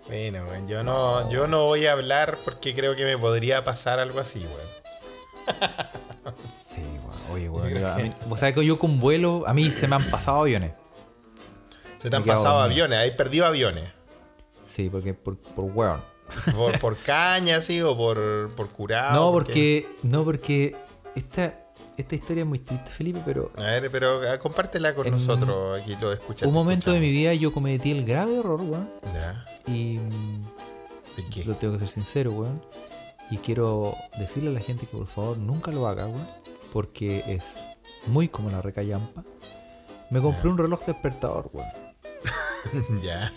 Bueno, weón, yo no, yo no voy a hablar porque creo que me podría pasar algo así, weón. Sí, weón. Oye, weón. Vos sabés que yo con vuelo, a mí se me han pasado aviones. Se te han pasado aviones, hay perdido aviones. Sí, porque por, por weón. Por, por caña, sí, o por, por curado. no, porque. No, porque. Esta, esta historia es muy triste, Felipe, pero. A ver, pero ah, compártela con nosotros, aquí lo escuchas. Un momento de mi vida yo cometí el grave error, weón. ¿Ya? Y. mm, ¿De qué? Lo tengo que ser sincero, weón. Y quiero decirle a la gente que por favor nunca lo haga, weón. Porque es muy como la recallampa. Me compré un reloj despertador, weón. ya.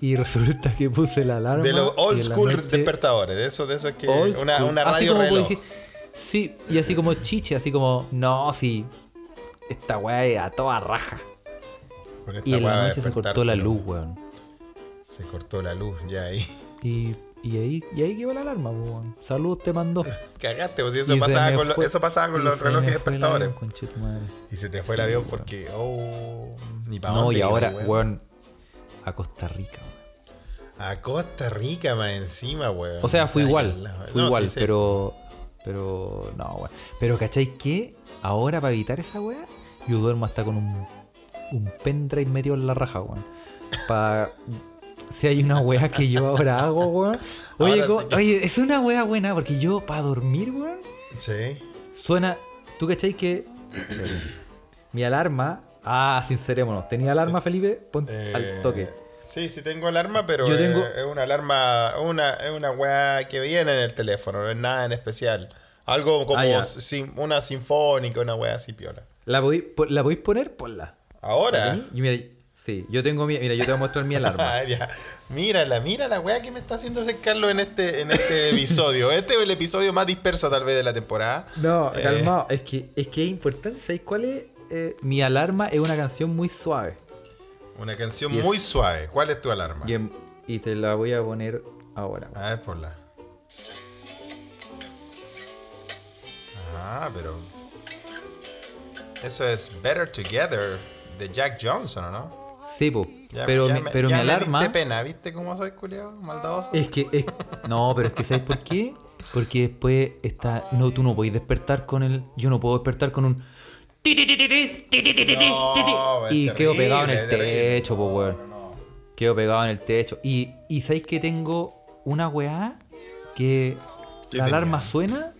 Y resulta que puse la alarma. De los old school noche- despertadores, de eso, de eso es que. Una, Así radio como reloj. dije- sí, y así como chiche, así como, no, sí. Esta weá es a toda raja. Y en la noche se cortó la luz, weón. Se cortó la luz, ya ahí. Y, y ahí, y ahí quedó la alarma, weón. Salud te mandó. Cagaste, pues eso pasaba, con, lo- fue- eso pasaba con los relojes despertadores. avión. Y se te fue el avión porque. Oh. Ni para No, y ahora, weón, a Costa Rica, weón. A Costa Rica más encima, weón. O sea, fui Ay, igual, no, igual, sí, sí. pero. Pero. No, weón. Pero, ¿cachai qué? Ahora, para evitar esa weá, yo duermo hasta con un. Un pendrive medio en la raja, weón. Para. Si hay una weá que yo ahora hago, weón. Oye, sí que- oye, es una weá buena, porque yo, para dormir, weón, Sí. suena. ¿Tú cachai que. mi alarma. Ah, sincerémonos. ¿Tenía alarma, Felipe? Pon Eh, al toque. Sí, sí tengo alarma, pero Yo es- tengo- es una alarma, una, es una weá que viene en el teléfono, no es nada en especial. Algo como Ah, sim- una sinfónica, una weá así piola. ¿La podéis, po- ¿La podéis poner? Ponla. Ahora. Y mira, sí, yo tengo mi. Mira, yo te voy a mostrar mi alarma. Ah, ya. Mírala, mira la weá que me está haciendo ese Carlos en este, en este episodio. Este es el episodio más disperso tal vez de la temporada. No, Eh, calmado. Es que, es que es importante. ¿Sabéis cuál es? Eh, mi alarma es una canción muy suave. Una canción es- muy suave. ¿Cuál es tu alarma? Y en- y te la voy a poner ahora. A ver, ponla. Ah, pero. Eso es Better Together de Jack Johnson, ¿o no? Sí, po. Ya- pero ya mi, pero alarma. pena, ¿viste cómo soy culiado? Maldadoso. Es que. es- no, pero es que ¿sabes por qué? Porque después está. No, tú no podés despertar con el. Yo no puedo despertar con un. No, y quedo pegado en el techo, po, weón. Quedo pegado en el techo. Y, y ¿sabéis que tengo una weá que ¿Qué la alarma suena?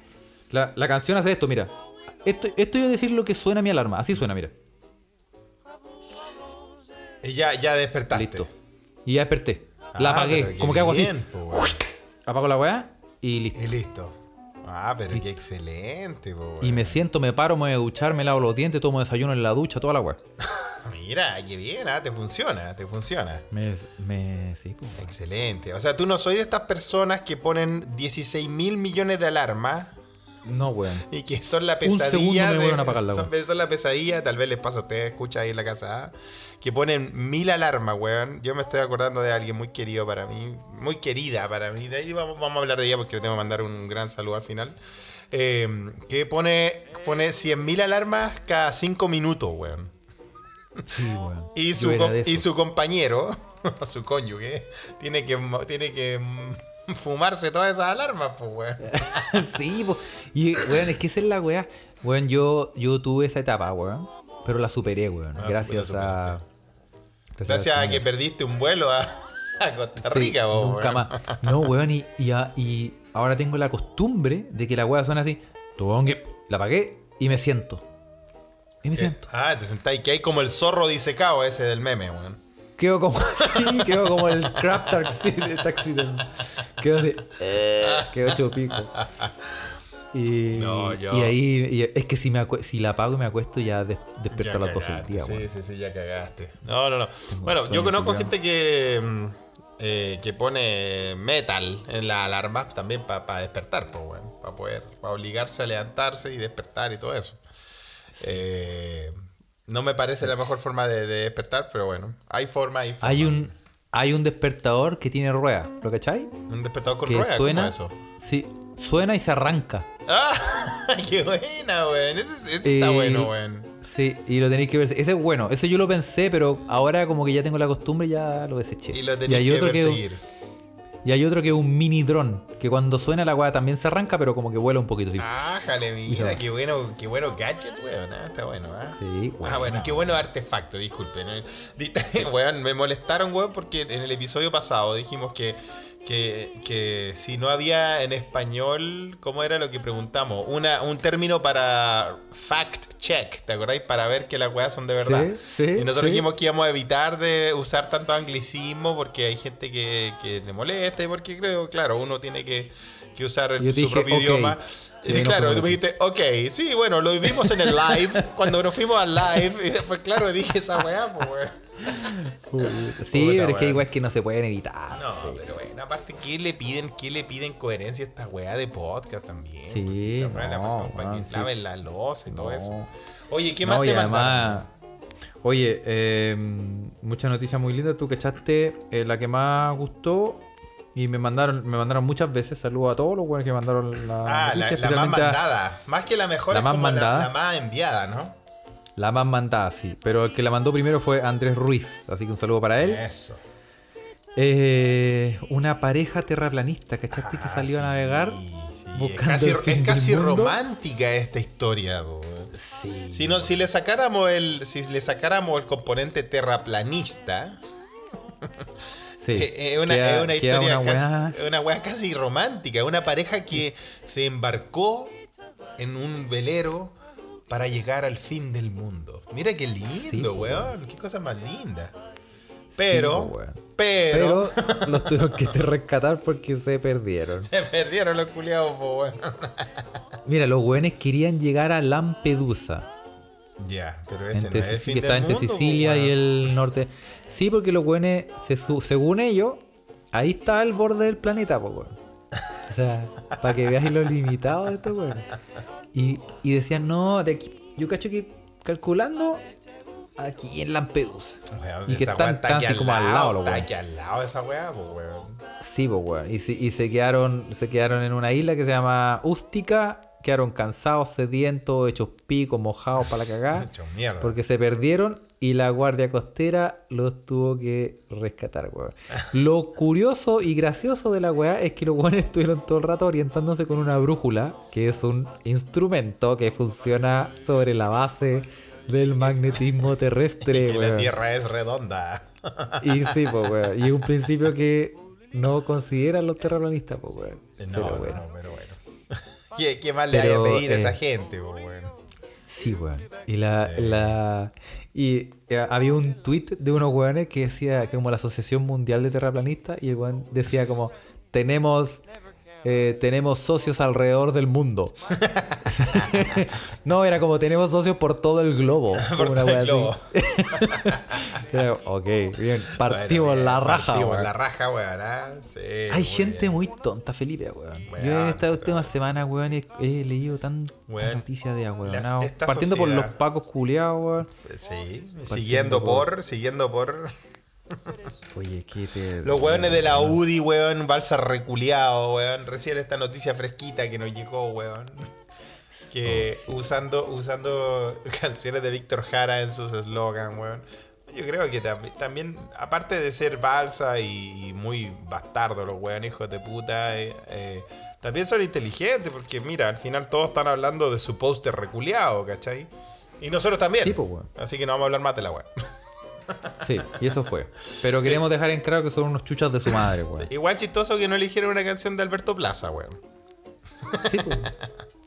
La, la canción hace esto, mira. Esto, esto iba a decir lo que suena mi alarma. Así suena, mira. Y ya, ya despertaste. Listo. Y ya desperté. La Ah, apagué. Como que hago así. Apago la weá y listo. Y listo. Ah, pero qué excelente, po, Y me siento, me paro, me voy a duchar, me lavo los dientes, tomo desayuno en la ducha, toda la weá. Mira, qué bien, ah, te funciona, te funciona. Me, me, sí, pues. Excelente. O sea, tú no soy de estas personas que ponen 16 mil millones de alarmas No, weón. y que son la Un pesadilla. segundo me de- a apagar la son, son la pesadilla, tal vez les pasa a ustedes, escucha ahí en la casa, ah, que ponen mil alarmas, weón. Yo me estoy acordando de alguien muy querido para mí, muy querida para mí. De ahí vamos, vamos a hablar de ella porque le tengo que mandar un gran saludo al final. Eh, que pone, pone 100 mil alarmas cada 5 minutos, weón. Sí, weón. Y su, y su compañero, su cónyuge, tiene que, tiene que fumarse todas esas alarmas, pues, weón. sí, pues. Y, weón, es que esa es la weá. Weón, yo, yo tuve esa etapa, weón. Pero la superé, weón. Ah, gracias super- a. Gracias a que perdiste un vuelo a, a Costa Sí, Rica, vos, Nunca weón. más. No, weón, y, y, a- y ahora tengo la costumbre de que la weá suena así. La apagué y me siento. Y me Eh, siento. Ah, te sentáis que hay como el zorro disecado ese del meme, weón. Quedo como así, quedo como el crap taxi, taxi del- Quedo de. Quedo hecho pico. Y, No, yo- y ahí, y es que si, me si la apago y me acuesto, ya des- despierto Ya a las 12 del día, Sí, sí, sí, ya cagaste. No, no, no. Bueno, yo conozco gente que, mm, eh, que pone metal en la alarma también para despertar, pues, weón. Para poder, para obligarse a levantarse y despertar y todo eso. Eh, no me parece la mejor forma de, de despertar, pero bueno, hay forma, hay forma. Hay un, hay un despertador que tiene rueda, ¿lo cachai? Un despertador con Que rueda, suena. ¿cómo es eso? Sí, suena y se arranca. ¡Ah! ¡Qué buena, weón! Ese, ese está Eh, bueno, weón. Sí, y lo tenéis que ver. Ese es bueno, ese yo lo pensé, pero ahora como que ya tengo la costumbre, ya lo deseché. Y lo tenéis que perseguir. Y hay otro que es un mini dron, que cuando suena la weá también se arranca, pero como que vuela un poquito. Ah, jale, mira, qué bueno, qué bueno gadgets, weón. ah, está bueno, ¿ah? Sí, Ah, bueno. qué bueno artefacto, disculpen. eh. Weón, me molestaron, weón, porque en el episodio pasado dijimos que, que, que si no había en español, ¿cómo era lo que preguntamos? Una, un término para fact check, ¿te acordáis? Para ver que las weas son de verdad. Sí, sí, y nosotros sí. dijimos que íbamos a evitar de usar tanto anglicismo porque hay gente que, que le molesta y porque creo, claro, uno tiene que, que usar el- te su dije, propio ok. idioma. Y sí, no claro, tú me dijiste, ok, sí, bueno, lo vimos en el live, cuando nos fuimos al live, y después, claro, dije esa weá, pues. Puta. Sí, Puta, pero es que igual es que no se pueden evitar. No, pero aparte, ¿qué le piden, qué le piden coherencia a esta weá de podcast también? Sí, Pues, la no, pasamos para que sí. laven la loza y todo No. eso. Oye, ¿qué más te mandaron? además, oye, eh, mucha noticia muy linda. Tú que echaste eh, la que más gustó y me mandaron, me mandaron muchas veces. Saludos a todos los buenos que mandaron la Ah, la, noticia, la más a- mandada. Más que la mejor, La es más como mandada. La, la más enviada, ¿no? La más mandada, sí. Pero el que la mandó primero fue Andrés Ruiz. Así que un saludo para él. Eso. Eh, una pareja terraplanista, ¿cachaste? que salió a navegar Ah, Sí, Es buscando casi, el fin es casi del mundo. romántica esta historia. Sí. Si, no, si le sacáramos el, si le sacáramos el componente terraplanista, sí. eh, es una, Queda- es una historia una casi, es una casi romántica. Una pareja que se embarcó en un velero para llegar al fin del mundo. Mira qué lindo, Sí, weón. Qué cosa más linda. Pero. Pero, Pero los tuvieron que rescatar porque se perdieron. se perdieron los culiados, po, weón. Mira, los weones querían llegar a Lampedusa. Ya, pero ese Entre no es el Sici- fin que del está entre Sicilia y el norte. Sí, porque los weones, se según ellos, ahí está el borde del planeta, po, weón. O sea, para que veas lo limitado de estos weones. Y, y decían, no, de aquí, yo cacho que calculando, aquí en Lampedusa. Weón, y que están, está así como al lado, los Está aquí al lado de esa weá, pues, weón. Sí, pues, weón. Y, se, y se quedaron, se quedaron en una isla que se llama Ústica. Quedaron cansados, sedientos, hechos picos, mojados para la cagada. Mierda. Porque se perdieron y la guardia costera los tuvo que rescatar, weón. Lo curioso y gracioso de la weá es que los weones estuvieron todo el rato orientándose con una brújula, que es un instrumento que funciona sobre la base del magnetismo terrestre, Y la tierra es redonda. Y sí, pues, weón. Y un principio que no consideran los terraplanistas, pues, weón. No, Pero bueno. no, pero bueno. ¿Qué, qué más le vaya a pedir a esa eh, gente, pues, weón? Sí, weón. Y la, la y eh, había un tweet de unos weones que decía que como la Asociación Mundial de Terraplanistas y el weón decía como tenemos eh, tenemos socios alrededor del mundo. no, era como tenemos socios por todo el globo. Por todo el globo. Era, ok, bien, partimos Bueno, la raja, Partimos weón. la raja, weón. ¿ah? Sí, Hay muy gente bien. muy tonta, Felipe, weón. Yo en Weón, esta pero- última semana, weón, he, he leído tantas noticias de weón. las- Partiendo por los pacos culiados, weón. Sí, siguiendo por, siguiendo por Oye, qué te. los weones de la UDI, weón, balsa reculeado, weón. Recién esta noticia fresquita que nos llegó, weón. Que usando, usando canciones de Víctor Jara en sus eslogan, weón. Yo creo que tam- también, aparte de ser balsa y, muy bastardo los weón, hijos de puta, eh, eh, también son inteligentes, porque mira, al final todos están hablando de su póster reculeado, ¿cachai? Y nosotros también. Sí, pues. Así que no vamos a hablar más de la weón. Sí, y eso fue. Pero queremos dejar en claro que son unos chuchas de su madre, weón. Igual chistoso que no eligieron una canción de Alberto Plaza, weón. Sí, pues.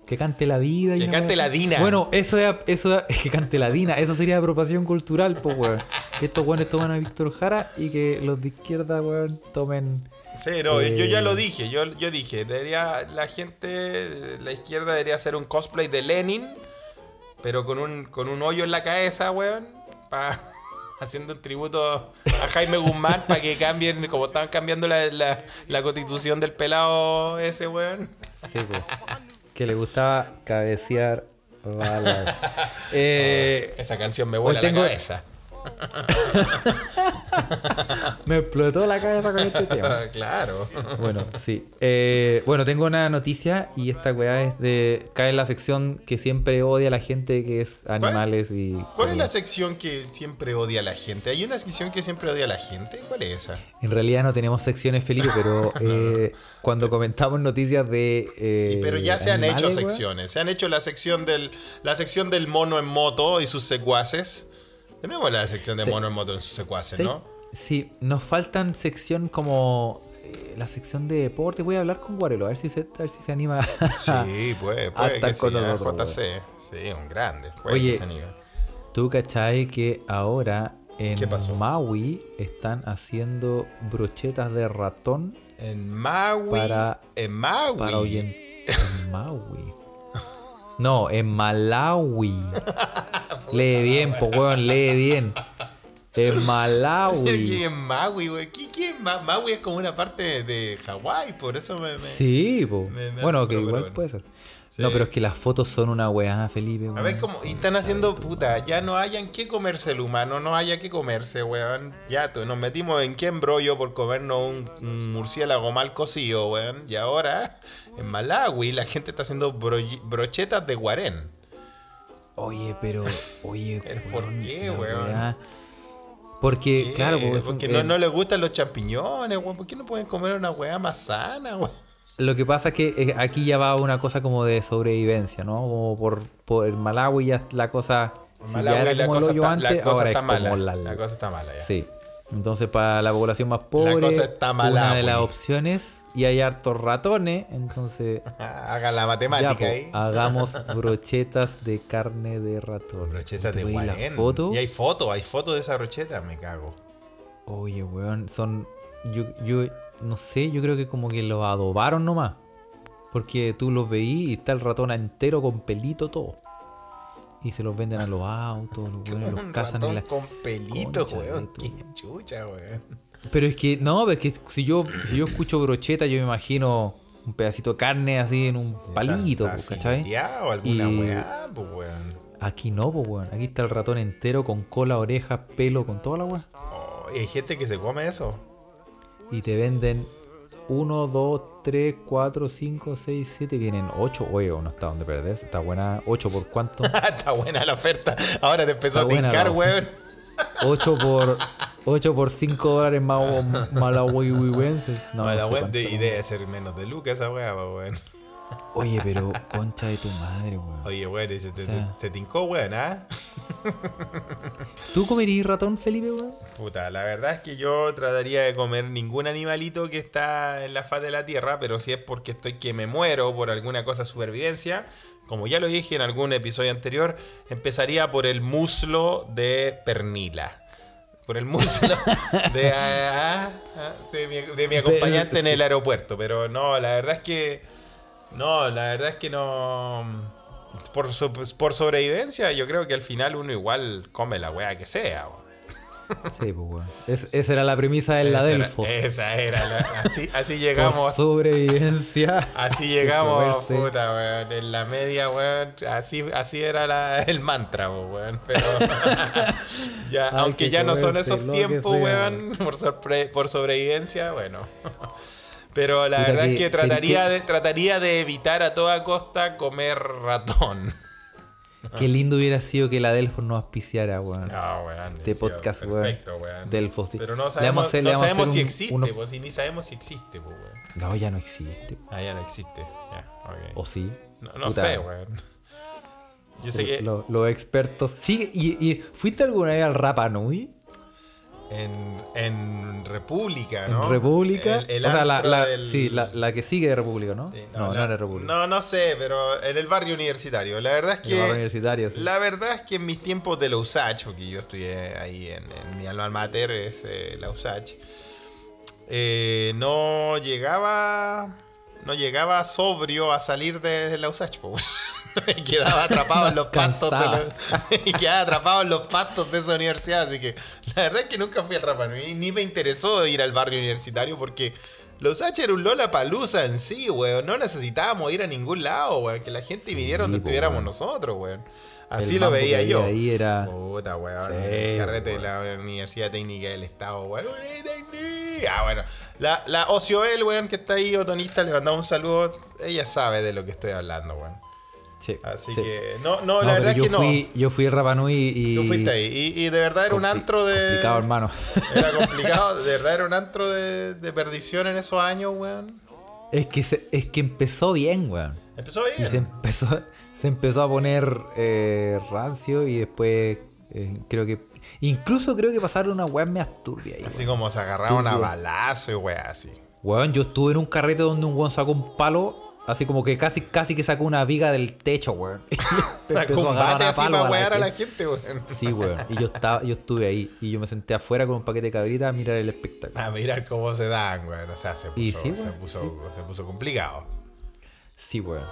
Que cante la vida. y Que cante la. Dina. Bueno, eso es, eso es que cante la Dina. Eso sería apropiación cultural, pues, weón. Que estos weones toman a Víctor Jara y que los de izquierda, weón, tomen. Sí, no, Eh. yo ya lo dije, yo, yo dije, debería, la gente, la izquierda debería hacer un cosplay de Lenin, pero con un, con un hoyo en la cabeza, weón, pa- haciendo un tributo a Jaime Guzmán para que cambien, como estaban cambiando la, la, la constitución del pelado ese, weón. Sí, pues. Que le gustaba cabecear balas. Eh, Esa canción me vuela tengo- la cabeza. me explotó la cabeza con este tema. claro. Bueno, sí. Eh, bueno, tengo una noticia y esta weá es de. cae en la sección que siempre odia a la gente que es animales y. ¿Cuál es la sección que siempre odia a la gente? ¿Hay una sección que siempre odia a la gente? ¿Cuál es esa? En realidad no tenemos secciones, Felipe, pero eh, cuando comentamos noticias de. eh, Sí, pero ya se han hecho secciones. Se han hecho la sección del la sección del mono en moto y sus secuaces. Tenemos la sección de Sí. mono en moto y sus secuaces, Sí, ¿no? sí, nos faltan sección como. eh, la sección de deporte. Voy a hablar con Guarelo, a ver si se, a ver si se anima. Sí, puede, puede estar que sí, con ¿eh? nosotros, JC. Sí, un grande. Puede Oye, que se anime. Tú cachai que ahora en. Maui están haciendo brochetas de ratón En Maui. para- en Maui. para ahuyent- En Maui. No, en Malawi. lee bien, po weón, lee bien. En ¿Qué Malawi. en Maui, güey? ¿Qué, qué en Ma- Maui es como una parte de Hawái, por eso me. me- Sí, po. me- me Bueno, que igual bueno. puede ser. Sí. No, pero es que las fotos son una weá, Felipe. A weón. ver cómo. Y están haciendo, puta, ya no hayan que comerse el humano, no haya que comerse, weón. Ya nos metimos en qué embrollo por comernos un, un murciélago mal cocido, weón. Y ahora, en Malawi, la gente está haciendo bro- brochetas de guarén. Oye, pero, oye, ¿Pero por qué, weón? weá. Porque, ¿Qué? claro, porque, son- porque no, eh, no les gustan los champiñones, weón. ¿Por qué no pueden comer una weá más sana, weón? Lo que pasa es que eh, aquí ya va una cosa como de sobrevivencia, ¿no? Como por, por Malawi ya la cosa. si ya Malawi era la el cosa, está, antes, la cosa está mala. la, La cosa está mala ya. Sí. Entonces, para la población más pobre, cosa está una de las opciones, y hay hartos ratones, entonces. Hagan la ya, matemática po, ahí. hagamos brochetas de carne de ratón. Brochetas de ¿Tú veis la guarén. foto? Y hay fotos, hay fotos de esa brocheta, me cago. Oye, weón, son. Yo, yo no sé, yo creo que como que los adobaron nomás. Porque tú los veí y está el ratón entero con pelito todo. Y se los venden a los autos, los los cazan en la. con pelito, weón. Qué chucha, weón. Pero es que, no, es que si yo, si yo escucho brocheta, yo me imagino un pedacito de carne así en un palito, Está- pues, está ¿cachai? fileteado, alguna Y- weá, pues, weón. Aquí no, pues, weón. Aquí está el ratón entero con cola, oreja, pelo, con toda la weá. Oh, y hay gente que se come eso. Y te venden 1, 2, 3, 4, 5, 6, 7. Vienen 8 huevos. No está donde perdes. Está buena. 8 por cuánto? Está buena la oferta. Ahora te empezó Está a tincar, weón. 8 por 8 por 5 dólares más malawiwenses. No, No, no la sé de, y debe ser menos de lucas esa weá, weón. Oye, pero concha de tu madre, weón. Oye, weón, te, O sea- te- te tincó, weón, ¿ah? ¿Tú comerías ratón, Felipe, weón? Puta, la verdad es que yo trataría de comer ningún animalito que está en la faz de la tierra, pero si es porque estoy que me muero por alguna cosa de supervivencia, como ya lo dije en algún episodio anterior, empezaría por el muslo de pernila. Por el muslo de, ah, ah, de mi, de mi acompañante en el aeropuerto. Pero no, la verdad es que. No, la verdad es que no. Por, so- por sobrevivencia, yo creo que al final uno igual come la wea que sea. Sí, pues, weón. Es- esa era la premisa de la Esa era- Delfos. Esa era, la- así, así Por llegamos. sobrevivencia. Así llegamos, puta, weón. En la media, weón. Así, así era la- el mantra, weón. Pero. ya, aunque que ya no son esos tiempos, weón. Por, por sobrevivencia, bueno. Pero la verdad que- es que trataría, que- de, trataría de evitar a toda costa comer ratón. Qué lindo hubiera sido que la Delfos nos auspiciara, weón. No, weón. Este podcast, weón. Perfecto, weón. Delfos. Pero no sabemos, hacer- no sabemos si un- existe, pues, si ni sabemos si existe, pues, weón. No, ya no existe. Ah, ya no existe. Ya, ok. ¿O sí? No, sé, weón. Yo sé que lo- Los expertos. Sí, y, y ¿fuiste alguna vez al Rapa Nui? En, en República, ¿no? ¿En República? El, el o sea, la, la- del- sí, la, la que sigue de República, ¿no? Sí, no, no, la- era República. No, no sé, pero en el barrio universitario. La verdad es El barrio que. universitario, sí. La verdad es que en mis tiempos de la USACH, porque yo estudié ahí en, en mi alma mater, es eh, la USACH, eh, no llegaba. No llegaba sobrio a salir de la USACH, pues. Me quedaba atrapado en los pastos de los, me quedaba atrapado en los pastos de esa universidad, así que la verdad es que nunca fui al Rapa Nui, ni me interesó ir al barrio universitario porque los H era un Lola Palusa en sí, weón. No necesitábamos ir a ningún lado, weón. Que la gente viniera donde estuviéramos weón. nosotros, weón. Así El lo veía yo. ahí era- Puta, weón. Sí, el carrete de la Universidad Técnica del Estado, weón. Ah, bueno. La, la Ocioel, weón, que está ahí, otonista, le mandamos un saludo. Ella sabe de lo que estoy hablando, weón. Sí, Así sí. que, no, no, No, la verdad es que fui, Yo fui a Rapa Nui y. no. Tú fuiste ahí. Y, y de verdad era un antro de. Complicado, hermano. Era complicado, de verdad era un antro de, de perdición en esos años, weón. es, que se- es que empezó bien, weón. Empezó Y se bien. empezó, se empezó a poner eh, rancio y después eh, creo que. Incluso creo que pasaron una weá media turbia ahí. Así weón. como se agarraban a balazo y weón, así. Weón, yo estuve en un carrete donde un weón sacó un palo. Así como que casi, casi que sacó una viga del techo, weón. Empezó a agarrar a así palo para a la a gente. weón. Sí, weón. Y yo estaba, yo estuve ahí. Y yo me senté afuera con un paquete de cabrita a mirar el espectáculo. A mirar cómo se dan, weón. O sea, se puso, Y sí, se puso, sí. se puso complicado. Sí, weón.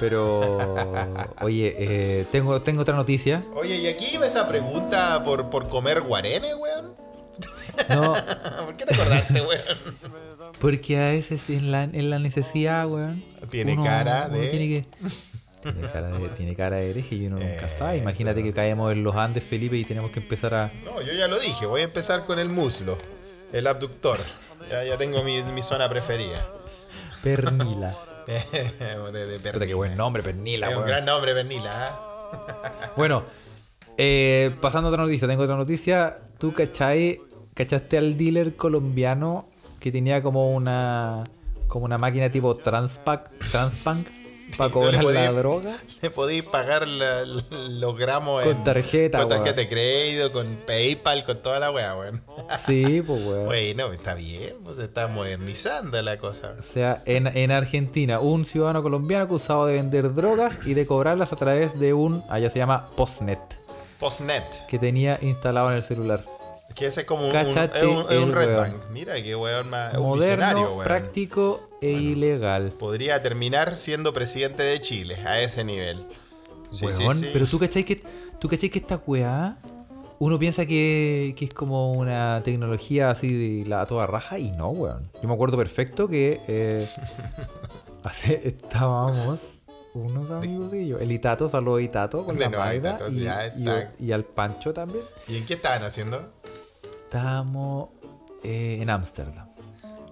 Pero, oye, eh, tengo, tengo otra noticia. Oye, y aquí iba esa pregunta por, por comer guarene, weón. No, ¿Por qué te acordaste, weón? porque a veces en la, en la necesidad, weón. Tiene cara uno de- Tiene, que, tiene, cara de, tiene cara de hereje y uno nunca sabe. Imagínate que caemos en los Andes, Felipe, y tenemos que empezar a. No, yo ya lo dije. Voy a empezar con el muslo. El abductor. Ya, ya tengo mi, mi zona preferida. Pernila. de, de pernila. qué buen nombre, Pernila, Es un gran nombre, Pernila. ¿ah? Bueno, eh, pasando a otra noticia, tengo otra noticia. ¿Tú cachai, cachaste al dealer colombiano que tenía como una como una máquina tipo Transpac, Transpank para cobrar la droga? Le podéis pagar la- los gramos Con en- tarjeta, Con tarjeta de crédito, con PayPal, con toda la weá, weón. Sí, pues weón. Bueno, está bien, pues se está modernizando la cosa. O sea, en, en Argentina, un ciudadano colombiano acusado de vender drogas y de cobrarlas a través de un, allá se llama Postnet, Postnet. que tenía instalado en el celular. Que ese es como un, es Red. Bank. Mira qué weón más. es un visionario, Moderno, weón. práctico e ilegal. Podría terminar siendo presidente de Chile a ese nivel. Sí, sí, Weón, sí. pero tú cachai que, tú cachai que esta weá, uno piensa que, que es como una tecnología así de la a toda raja y no, weón. Yo me acuerdo perfecto que eh, hace, estábamos unos amigos de ellos. El Itato, saludos a Itato con De la Itato, y, y al Pancho también. ¿Y en qué estaban haciendo? Estábamos eh, en Ámsterdam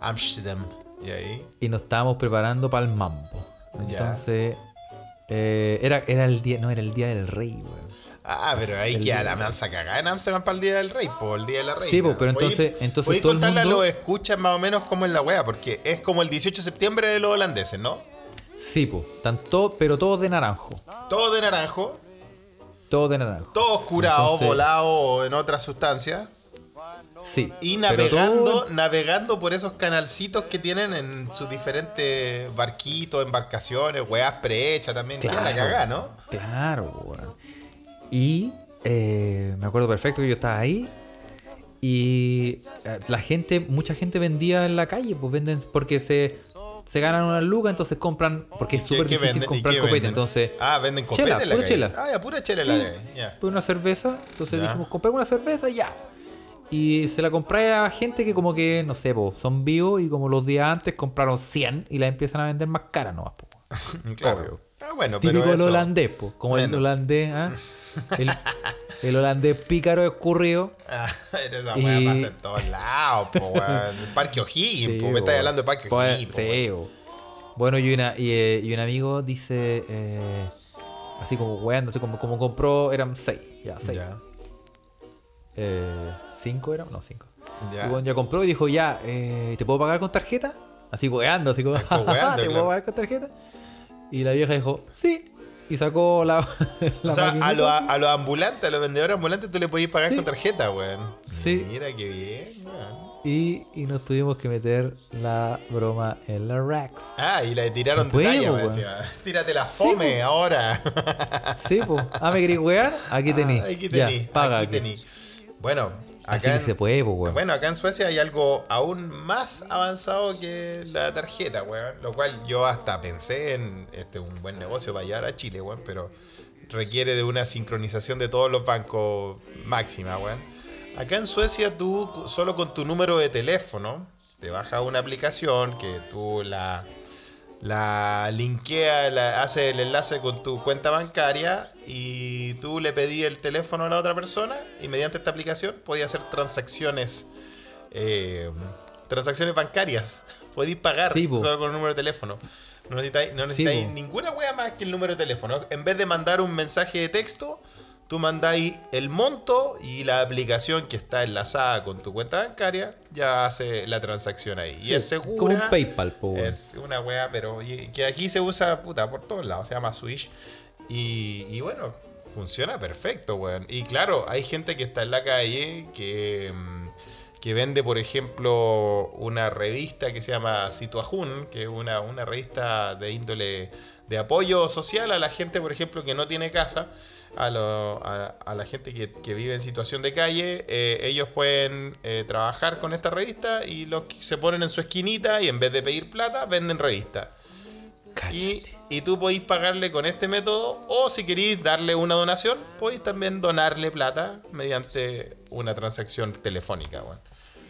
Amsterdam. ¿Y ahí? y nos estábamos preparando para el mambo. Entonces, eh, era, era el día, no, era el día del rey, weón. Ah, pero ahí El queda la mansa cagada en Amsterdam para el Día del Rey, por el Día de la Reina. Sí, po, pero entonces- entonces podéis todo el contarle mundo- a los escuchas más o menos cómo es la wea, porque es como el 18 de septiembre de los holandeses, ¿no? Sí, pues, tanto, pero todos de naranjo. Todo de naranjo, Todos de naranjo. todos curados, volados en otras sustancias. Sí. Y navegando, todo- navegando por esos canalcitos que tienen en sus diferentes barquitos, embarcaciones, weas prehechas también. Queda la cagada, ¿no? Claro, weón. Y eh, me acuerdo perfecto que yo estaba ahí. Y eh, la gente, mucha gente vendía en la calle, pues venden porque se, se ganan una luga, entonces compran, porque es ¿Qué- súper difícil comprar copete, venden? entonces... Ah, venden copete Chela, en la pura calle. chela. Ah, ya, pura chela en la. Ya. Pues una cerveza, entonces dijimos, compremos una cerveza y ya. Y se la compré a gente que como que, no sé, po, son vivos y como los días antes compraron 100 y la empiezan a vender más cara nomás. po. Claro. Obvio. Ah, bueno, pero Típico del eso- holandés, po, como el Bueno. holandés, ¿ah? el, el holandés pícaro escurrido. Ah, pero esa Y- weá pasa en todos lados, po, weón. El Parque O'Higgins, Sí. Me estás hablando de Parque Pues, O'Higgins, po, Sí, weón. po. Bueno, y, una, y, eh, y un amigo dice, eh, así como weando, así como, como compró, eran 6, ya, 6. Ya, Eh, ¿Cinco eran? No, cinco. Ya. Y bueno, ya compró y dijo, ya, eh, ¿te puedo pagar con tarjeta? Así weando, así como, ¿te puedo pagar con tarjeta? Y la vieja dijo, sí. Y sacó la, la O sea, a los, a los ambulantes, a los vendedores ambulantes, tú le podías pagar Sí. con tarjeta, weón. Sí. Mira qué bien, weón. y, y nos tuvimos que meter la broma en la Rax. Ah, y le tiraron po, weón. weón. encima. Tírate la fome ahora. Sí, pues. Ah, ¿me queréis wear? Aquí tení. Ah, aquí Ya, tení, paga aquí aquí. tení. Bueno, Así que se puede, pues, weón. Bueno, acá en Suecia hay algo aún más avanzado que la tarjeta, weón. Lo cual yo hasta pensé en este un buen negocio para llevar a Chile, weón, pero requiere de una sincronización de todos los bancos máxima, weón. Acá en Suecia tú solo con tu número de teléfono te bajas una aplicación que tú la la linkea, la, hace el enlace con tu cuenta bancaria y tú le pedí el teléfono a la otra persona y mediante esta aplicación podías hacer transacciones eh, transacciones bancarias. Podéis pagar Sí, solo con el número de teléfono. No necesitáis, no necesitáis ninguna wea más que el número de teléfono. En vez de mandar un mensaje de texto, tú mandáis el monto y la aplicación que está enlazada con tu cuenta bancaria ya hace la transacción ahí. y es segura. Como un PayPal, po. Es una wea, pero y- que aquí se usa puta por todos lados, se llama Swish. Y, y bueno, funciona perfecto, weón. Y claro, hay gente que está en la calle que, mm, que vende, por ejemplo, una revista que se llama Situajun, que es una, una revista de índole de apoyo social a la gente, por ejemplo, que no tiene casa. A, lo- a- a la gente que, que vive en situación de calle, eh, ellos pueden eh, trabajar con esta revista y los que se ponen en su esquinita y en vez de pedir plata, venden revista. Y, tú podéis pagarle con este método o si queréis darle una donación, podéis también donarle plata mediante una transacción telefónica.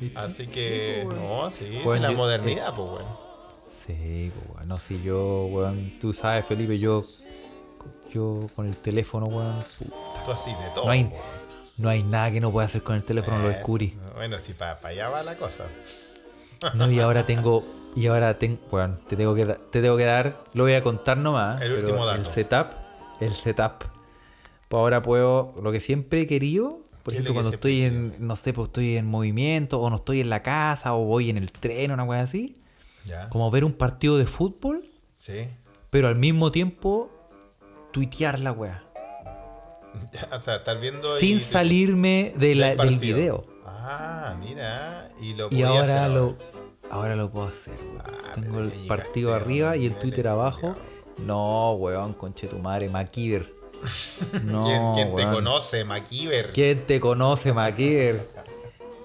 ¿Viste? Así que, no, sí, es Bueno, la yo- modernidad, pues, bueno. Sí, pues, weón. No, si yo, weón. Tú sabes, Felipe, yo. Yo con el teléfono, weón. puta. Así de todo. No hay, no hay nada que no pueda hacer con el teléfono, lo Eso. descubrí. Bueno, sí, para allá va la cosa. No, y ahora tengo. Y ahora tengo. Bueno, te tengo que, te tengo que dar. Lo voy a contar nomás. El último dato. El setup. El setup. Pues ahora puedo. Lo que siempre he querido. Por ¿Qué es ejemplo, lo cuando estoy en. No sé, pues estoy en movimiento. O no estoy en la casa. O voy en el tren. Una cosa así. Ya. Como ver un partido de fútbol. Sí. Pero al mismo tiempo. Tuitear la weá. o sea, estar viendo. Sin y- salirme de la- del video. Ah, mira. Y lo Y hacer ahora lo, ahora lo puedo hacer, weón. Ah, Tengo el llegaste partido arriba y el Twitter abajo. No, weón, conche tu madre, Maquiver. No, ¿Quién, quién te conoce, Maquiver? ¿Quién te conoce, Maquiver?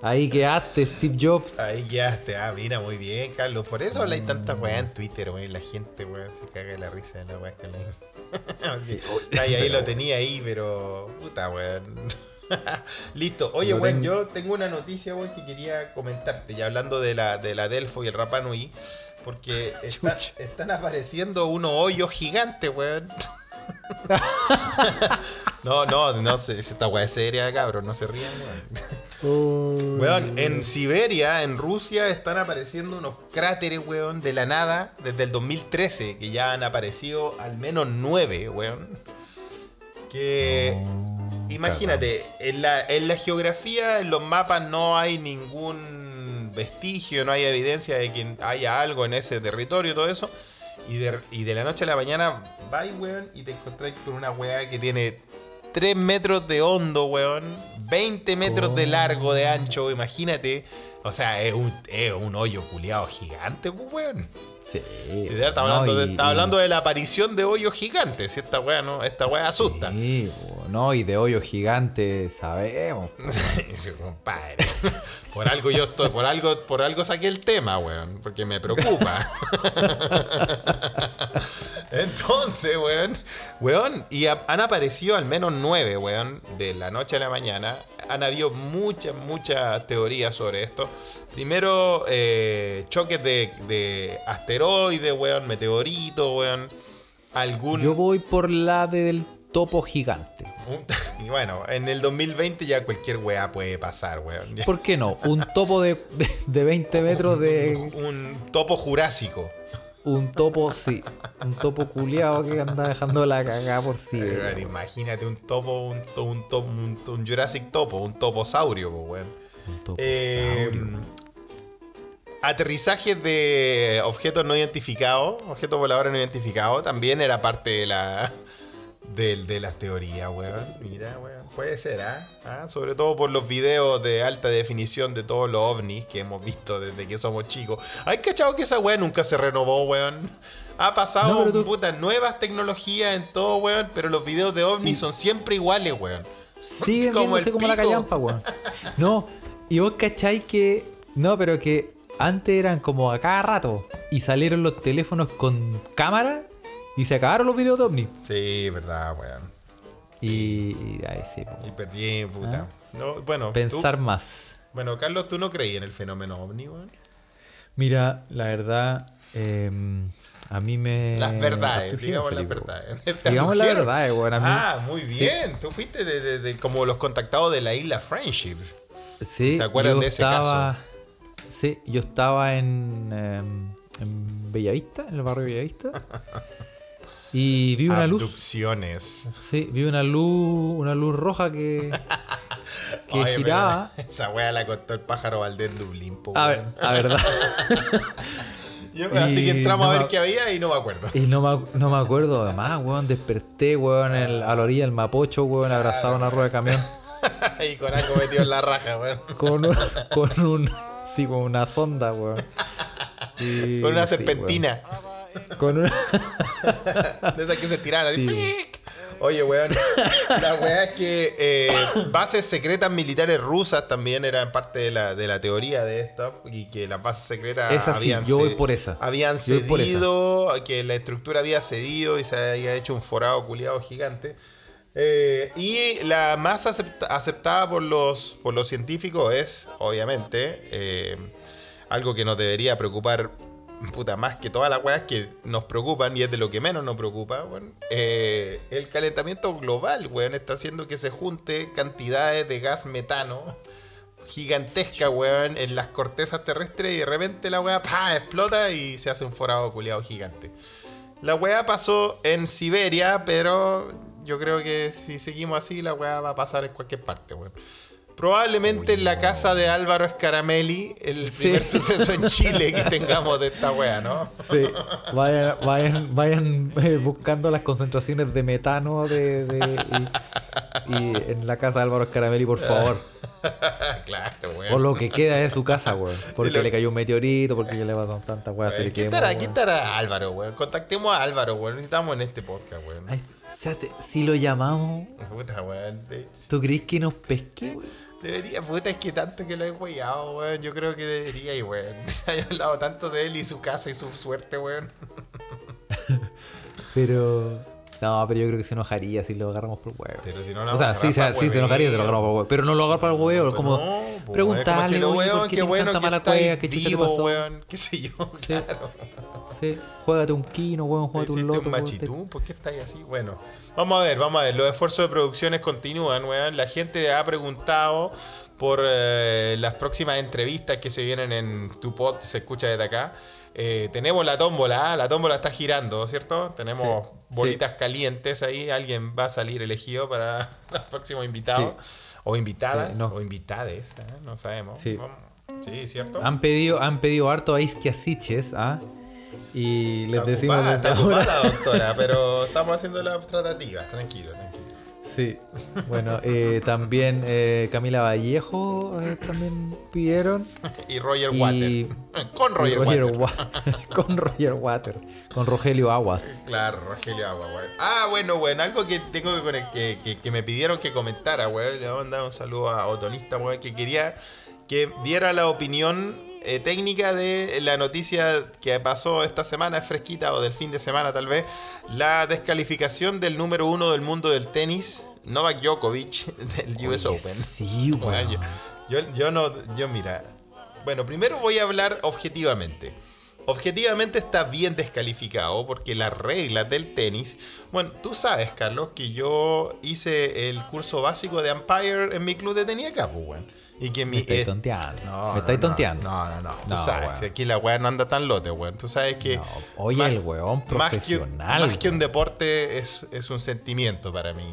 Ahí quedaste, Steve Jobs. Ahí quedaste. Ah, mira, muy bien, Carlos. Por eso habláis tanta weá en Twitter, weón. La gente, weón, se caga de la risa de la weá que ahí, ahí lo tenía ahí, pero. Puta, weón. Listo. Oye, weón, yo tengo una noticia, weón, que quería comentarte. Ya hablando de la, de la Delfo y el Rapa Nui. Porque está- están apareciendo unos hoyos gigantes, weón. no, no, no sé, esta weá es seria, cabrón, no se rían, weón. Weón, en Siberia, en Rusia, están apareciendo unos cráteres, weón, de la nada desde el 2013, que ya han aparecido al menos nueve, weón. Que. imagínate, en la, en la geografía, en los mapas, no hay ningún vestigio, no hay evidencia de que haya algo en ese territorio, todo eso. Y de, y de la noche a la mañana vais, weón, y te encontrás con una weá que tiene 3 metros de hondo, weón. 20 metros de largo, de ancho, imagínate. O sea, es un, es un hoyo culiado gigante, pues, weón. Sí. Está hablando, de, está hablando de la aparición de hoyos gigantes. Si esta weá no, esta weá asusta. Sí, no, y de hoyo gigante sabemos. Sí, compadre. Por algo yo estoy, por algo, por algo saqué el tema, weón. Porque me preocupa. Entonces, weón, weón, y ha- han aparecido al menos nueve, weón, de la noche a la mañana. Han habido muchas, muchas teorías sobre esto. Primero, eh, choques de, de asteroides, weón, meteoritos, weón. Algún. Yo voy por la del topo gigante. y bueno, en el 2020 ya cualquier weá puede pasar, weón. ¿Por qué no? Un topo de, de, de 20 metros de. Un topo jurásico. Un topo, sí. Un topo culiado que anda dejando la cagada por sí. Imagínate un topo, un, un, topo, un, un Jurassic topo, un toposaurio, po, weón. Un topo Eh, aterrizajes de objetos no identificados, objetos voladores no identificados, también era parte de la de, de las teorías, weón. Mira, weón, puede ser, ¿ah? ¿Ah? Sobre todo por los videos de alta definición de todos los ovnis que hemos visto desde que somos chicos. ¿Hay cachado que esa weón nunca se renovó, weón? Ha pasado No, pero tú- puta, nuevas tecnologías en todo, weón, pero los videos de ovnis son siempre iguales, weón. Siguen Como viéndose el como la callampa, weón. No, y vos cacháis que. No, pero que antes eran como a cada rato. Y salieron los teléfonos con cámara. Y se acabaron los videos de ovni. Sí, verdad, weón. Y. y ahí sí, po. Y perdí, puta. No, bueno, tú- Pensar más. bueno, Carlos, ¿tú no creías en el fenómeno ovni, weón? Mira, la verdad. eh, a mí me. Las verdades, digamos las verdades. Digamos las verdades, weón. Ah, muy bien. Tú fuiste de, de- de como los contactados de la isla Friendship. Sí, ¿Se acuerdan yo de ese estaba, Sí, yo estaba en, em, en Bellavista, en el barrio de Bellavista. y vi una luz. Abducciones. Sí, vi una luz, una luz roja que, que Oye, pero giraba. Esa wea la contó el pájaro Valdés Dublín, po, A ver, a verdad. Yo- así que entramos no a ver qué había y no me acuerdo. Y no me, no me acuerdo además, weón. Desperté, weón, en- a la orilla del Mapocho, weón, abrazado a una rueda de camión. y con algo metido en la raja, weón. Con un, con un, sí, con una sonda, weón. Y- Con una serpentina. Con una, De esas que se tiraron. Sí. Oye, weón. La weá es que eh, bases secretas militares rusas también eran parte de la, de la teoría de esto. Y que las bases secretas Esa sí, habían, yo voy ce- por esa. habían Yo voy por esa. cedido, que la estructura había cedido y se había hecho un forado culiado gigante. Eh, y la más acepta- aceptada por los, por los científicos es, obviamente, eh, algo que nos debería preocupar, puta, más que todas las weas que nos preocupan y es de lo que menos nos preocupa, weón. Eh, el calentamiento global, weón, está haciendo que se junte cantidades de gas metano gigantesca, weón, en las cortezas terrestres y de repente la weá ¡pah! explota y se hace un forado culiado gigante. La weá pasó en Siberia, pero yo creo que si seguimos así, la weá va a pasar en cualquier parte, weón. Probablemente en la casa de Álvaro Scaramelli, el Sí. primer suceso en Chile que tengamos de esta weá, ¿no? Sí, vayan, vayan, vayan eh, buscando las concentraciones de metano de, de- y, y en la casa de Álvaro Scaramelli, por favor. claro, O weón. lo que queda de su casa, weón. Porque lo- le cayó un meteorito, porque ya le pasaron tantas weas. se le ¿Quién quemó, estará, weón. quién estará Álvaro, weón? Contactemos a Álvaro, weón. Necesitamos en este podcast, weón. Ay, si lo llamamos, Puta, weón. ¿tú crees que nos pesque, weón? Debería, puta, es que tanto que lo he hueado, weón. Yo creo que debería, y weón. He hablado tanto de él y su casa y su suerte, weón. Pero. No, pero yo creo que se enojaría si lo agarramos por huevo. Pero si no, no o sea, sí, se- agarrar sí se enojaría si lo agarramos por huevo. Pero no lo agarra para el huevo, como No, preguntarle, como si lo oye, weón, ¿por qué bueno tanta que mala cueva? ¿Qué chucha le pasó? weón. Qué sé yo, Sí. claro. Sí, juégate un kino, weón, ¿Te juégate un loto. un machitú? ¿Por qué estáis así? Bueno, vamos a ver, vamos a ver. Los esfuerzos de producciones continúan, weón. La gente ha preguntado por eh, las próximas entrevistas que se vienen en tu pod, se escucha desde acá. Eh, tenemos la tómbola, la tómbola está girando, ¿cierto? Tenemos Sí, bolitas calientes ahí. Alguien va a salir elegido para los próximos invitados. O invitadas, no. o invitades, ¿eh? no sabemos. Sí, ¿cierto? Han pedido, han pedido harto a Isquiasiches, ¿ah? Y les Está decimos ocupada, está ahora- ocupada doctora, pero estamos haciendo las tratativas, tranquilo, tranquilo. Sí, bueno, eh, también eh, Camila Vallejo eh, también pidieron. Y Roger Y- Water. Con Roger, Roger Water. Wa- con Roger Water, con Rogelio Aguas. Claro, Rogelio Agua, weón. Ah, bueno, weón, algo que tengo que, que, que- que me pidieron que comentara, weón. Le voy a mandar un saludo a Otonista, weón, que quería que diera la opinión eh, técnica de la noticia que pasó esta semana, es fresquita, o del fin de semana tal vez, la descalificación del número uno del mundo del tenis, Novak Djokovic, del US Open. Sí, Bueno, yo no, yo mira. Bueno, primero voy a hablar objetivamente. Objetivamente está bien descalificado porque las reglas del tenis. Bueno, tú sabes, Carlos, que yo hice el curso básico de Empire en mi club de tenis acá, pues, weón. Y que mi. Me estáis tonteando. no, me no, estáis no, tonteando. No, no, no. Tú No, sabes, weón. aquí la weá no anda tan lote, weón. Tú sabes que. Oye, el weón más que, profesional, más que un deporte es, es un sentimiento para mí.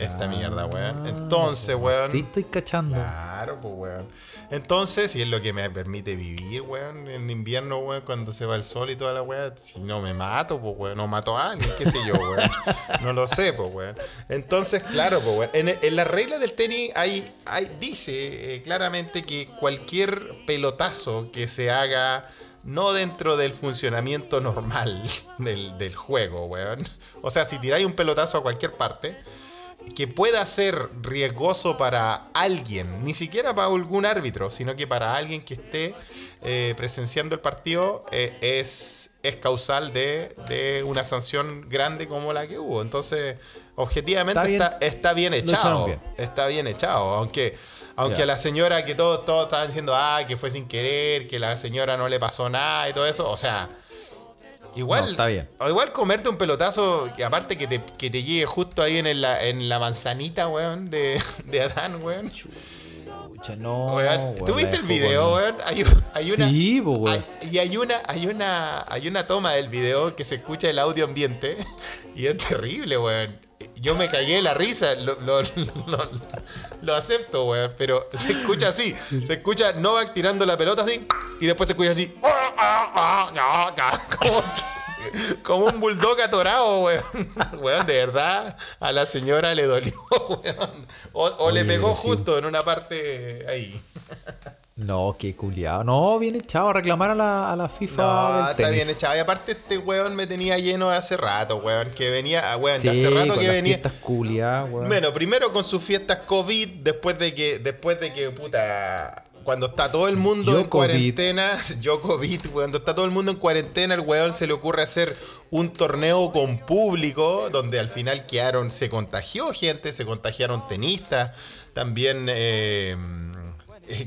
Esta mierda, weón. Entonces, weón. Sí, estoy cachando. Claro, pues, weón. Entonces, si es lo que me permite vivir, weón, en invierno, weón, cuando se va el sol y toda la weón, si no me mato, pues, weón, no mato a alguien, qué sé yo, weón. No lo sé, pues, weón. Entonces, claro, pues, weón, en, en las reglas del tenis hay, hay dice eh, claramente que cualquier pelotazo que se haga no dentro del funcionamiento normal del, del juego, weón. O sea, si tiráis un pelotazo a cualquier parte, que pueda ser riesgoso para alguien, ni siquiera para algún árbitro, sino que para alguien que esté eh, presenciando el partido, eh, es, es causal de, de una sanción grande como la que hubo. Entonces, objetivamente Está bien. está, echado. Está bien echado, aunque... Aunque la señora que todos todos estaban diciendo, ah, que fue sin querer, que la señora no le pasó nada y todo eso, o sea, Igual, No, está bien. O igual comerte un pelotazo, que aparte que te, que te llegue justo ahí en, el- la, en la manzanita, weón, de, de Adán, weón. Pucha, no. Weón, ¿Tú viste el video, weón? Hay, hay una, Sí, weón. hay- y hay una, hay una, hay una toma del video que se escucha el audio ambiente y es terrible, weón. Yo me cagué de la risa, lo, lo, lo- lo acepto, weón, pero se escucha así, se escucha Novak tirando la pelota así y después se escucha así, como, como un bulldog atorado, weón. Weón, de verdad, a la señora le dolió, weón. O, o le pegó sí. justo en una parte ahí. No, qué culiado. No, bien echado a reclamar a la, a la FIFA. No, del está bien echado. Y aparte este weón me tenía lleno de hace rato, weón. Que venía, ah, weón, Sí, de hace rato con que las venía. fiestas culiadas, weón. Bueno, primero con sus fiestas COVID, después de que, después de que, puta, cuando está todo el mundo en COVID. cuarentena, yo COVID, cuando está todo el mundo en cuarentena, el weón se le ocurre hacer un torneo con público, donde al final quedaron, se contagió gente, se contagiaron tenistas, también eh,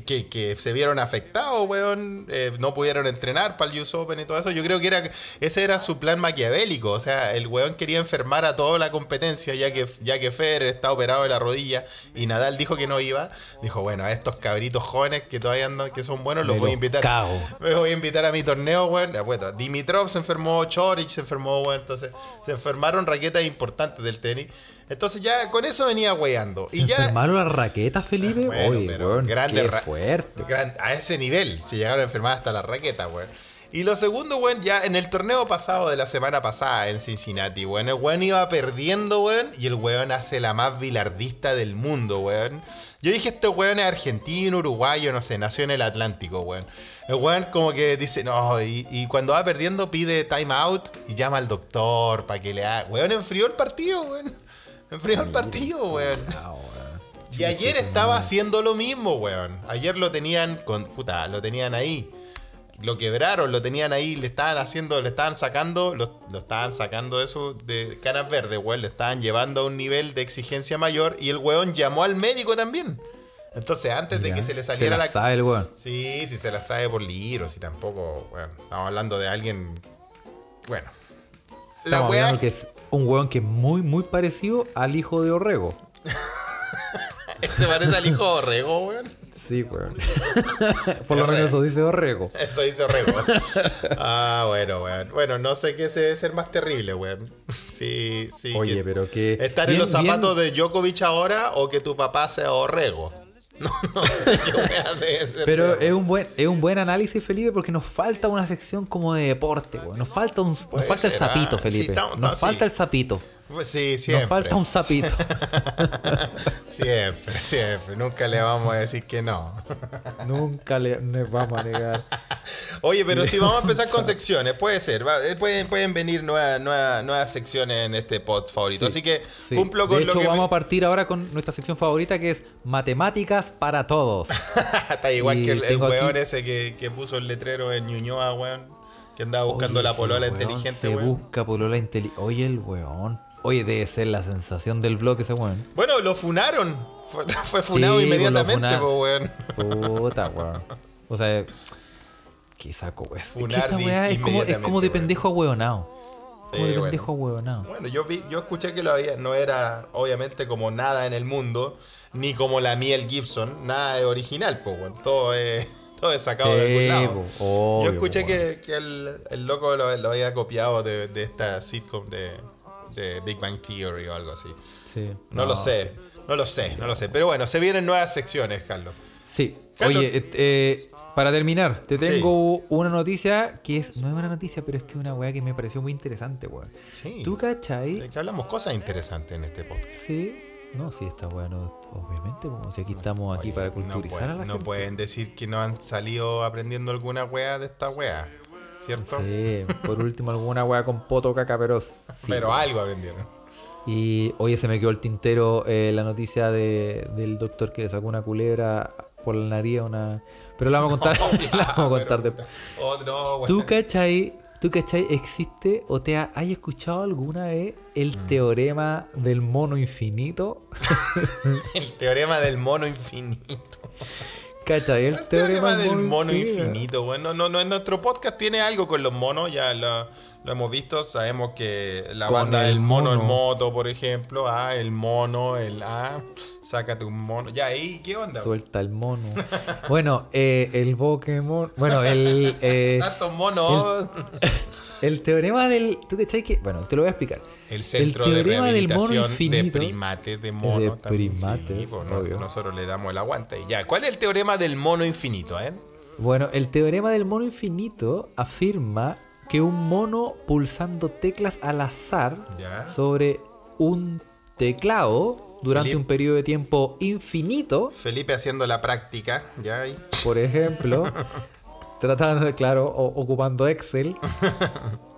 que, que se vieron afectados, weón, eh, no pudieron entrenar para el US Open y todo eso. Yo creo que era ese era su plan maquiavélico, o sea, el weón quería enfermar a toda la competencia, ya que, ya que Federer está operado de la rodilla y Nadal dijo que no iba. Dijo, bueno, a estos cabritos jóvenes que todavía andan, que son buenos, los Me voy a invitar. cago. Me voy a invitar a mi torneo, weón. Bueno, Dimitrov se enfermó, Chorich se enfermó, weón. Entonces, se enfermaron raquetas importantes del tenis. Entonces ya con eso venía weando. ¿Se Y ya, enfermaron las raquetas, Felipe? bueno, Oye, pero weón, grande qué fuerte. gran- a ese nivel se llegaron a enfermar hasta las raquetas, weón. Y lo segundo, weón, ya en el torneo pasado de la semana pasada en Cincinnati, weón, el weón iba perdiendo, weón, y el weón hace la más bilardista del mundo, weón. Yo dije, este weón es argentino, uruguayo, no sé, nació en el Atlántico, weón. El weón como que dice, no, y, y cuando va perdiendo pide time out y llama al doctor para que le haga... Weón, enfrió el partido, weón. Enfrió el partido, weón. Y ayer estaba haciendo lo mismo, weón. Ayer lo tenían con. Puta, lo tenían ahí. Lo quebraron, lo tenían ahí, le estaban haciendo, le estaban sacando, lo, lo estaban sacando eso de canas verdes, weón. Le estaban llevando a un nivel de exigencia mayor y el weón llamó al médico también. Entonces, antes de que se le se saliera la la. sabe el weón. Sí, si se la sabe por libros y tampoco, bueno, estamos hablando de alguien Bueno. La weá que es un weón que es muy, muy parecido al hijo de Orrego. se parece al hijo de Orrego, weón. Sí, weón. Por lo menos eso dice Orrego. Eso dice Orrego. ah, bueno, weón. Bueno, no sé qué se debe ser más terrible, weón. Sí, sí. Oye, que- pero que. ¿Estar en los zapatos bien- de Djokovic ahora o que tu papá sea Orrego? No, no Pero es un buen, es un buen análisis, Felipe, porque nos falta una sección como de deporte, weón. Nos falta un, nos falta el ah, sapito, Felipe. nos no, falta el sapito. Pues sí, siempre. Nos falta un sapito. Siempre, siempre. Nunca le vamos a decir que no. Nunca le, le vamos a negar. Oye, pero si vamos a empezar con secciones, puede ser. va, eh, Pueden, pueden venir nuevas, nuevas, nuevas secciones en este pod favorito. Así que Sí. cumplo con de hecho, lo que. vamos me- a partir ahora con nuestra sección favorita que es Matemáticas para Todos. Está igual Y que el, el tengo aquí- weón ese que, que puso el letrero en Ñuñoa, weón. Que andaba buscando Oye, la polola weón inteligente, Se weón. busca polola inteligente. Oye, el weón. Oye, debe ser la sensación del blog ese weón. Bueno, lo funaron. Fue, fue funado Sí, pues, inmediatamente, po, weón. Puta, weón. O sea, qué saco, weón. Es que Funar weá es como, es como de pendejo ahueonado. Sí, Como de bueno. pendejo ahueonado. Bueno, yo vi, yo escuché que lo había, no era obviamente como nada en el mundo, ni como la Miel Gibson, nada es original, pues, weón. Todo es, todo es sacado de algún lado. obvio, yo escuché que, que el, el loco lo, lo había copiado de, de esta sitcom de, de Big Bang Theory o algo así. Sí. No, lo sé, no lo sé, no lo sé. Pero bueno, se vienen nuevas secciones, Carlos. Sí. Carlos- Oye, eh, eh, para terminar, te tengo una noticia que es, no es una noticia, pero es que una weá que me pareció muy interesante, weón. Sí. ¿Tú cachai? De que hablamos cosas interesantes en este podcast. Sí. No, sí, está bueno, obviamente, como si aquí estamos aquí para No, culturizar pueden, a la no gente. pueden decir que no han salido aprendiendo alguna wea de esta wea, ¿cierto? Sí, por último alguna weá con poto caca, pero sí. Pero algo aprendieron. Y oye, se me quedó el tintero eh, la noticia de, del doctor que le sacó una culebra por la nariz una... Pero la vamos a contar, la vamos a contar Pero- después. Oh, no. ¿Tú cachai? ¿Tú cachai? ¿Existe o te ha, has escuchado alguna vez el Mm. teorema del mono infinito? El teorema del mono infinito. ¿Cachai? El, El teorema del mono infinito. Bueno, no, no, en nuestro podcast tiene algo con los monos, ya lo, lo hemos visto. Sabemos que la Con banda el del mono, en moto, por ejemplo. Ah, el mono, el ah, sácate un mono. Ya, ahí, ¿qué onda? Suelta el mono. Bueno, eh, el Pokémon. Bueno, el. eh, Tantos monos. el teorema del. ¿Tú cachai que.? Bueno, te lo voy a explicar. El centro de teorema del mono rehabilitación de primates de mono. De también, primates, sí, nosotros le damos el aguante. Y ya, ¿cuál es el teorema del mono infinito, eh? Bueno, el teorema del mono infinito afirma que un mono pulsando teclas al azar Ya. sobre un teclado durante Felipe. un periodo de tiempo infinito, Felipe haciendo la práctica, ya ahí. por ejemplo, tratando de, claro, o- ocupando Excel,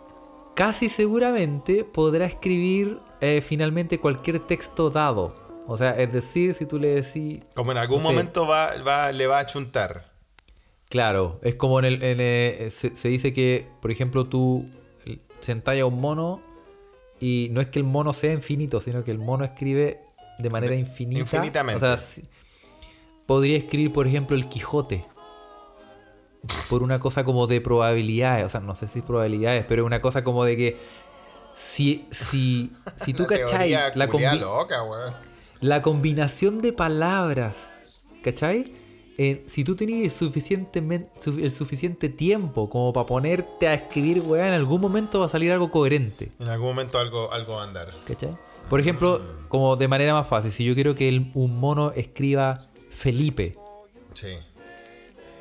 casi seguramente podrá escribir eh, finalmente cualquier texto dado. O sea, es decir, si tú le decís, Como en algún No sé. momento va, va, le va a chuntar. Claro, es como en el. en, eh, se, se dice que, por ejemplo, tú sentás a un mono y no es que el mono sea infinito, sino que el mono escribe de manera infinita. infinitamente. O sea, podría escribir, por ejemplo, el Quijote. Por una cosa como de probabilidades. O sea, no sé si probabilidades, pero una cosa como de que. Si, si, si tú cachai la, culiá combi- loca, weón. la combinación de palabras, ¿cachai? Eh, si tú tenías suficientemente, el suficiente tiempo como para ponerte a escribir, weá, en algún momento va a salir algo coherente, En algún momento algo, algo va a andar. ¿cachai? Por ejemplo, como de manera más fácil, si yo quiero que el- un mono escriba Felipe, Sí.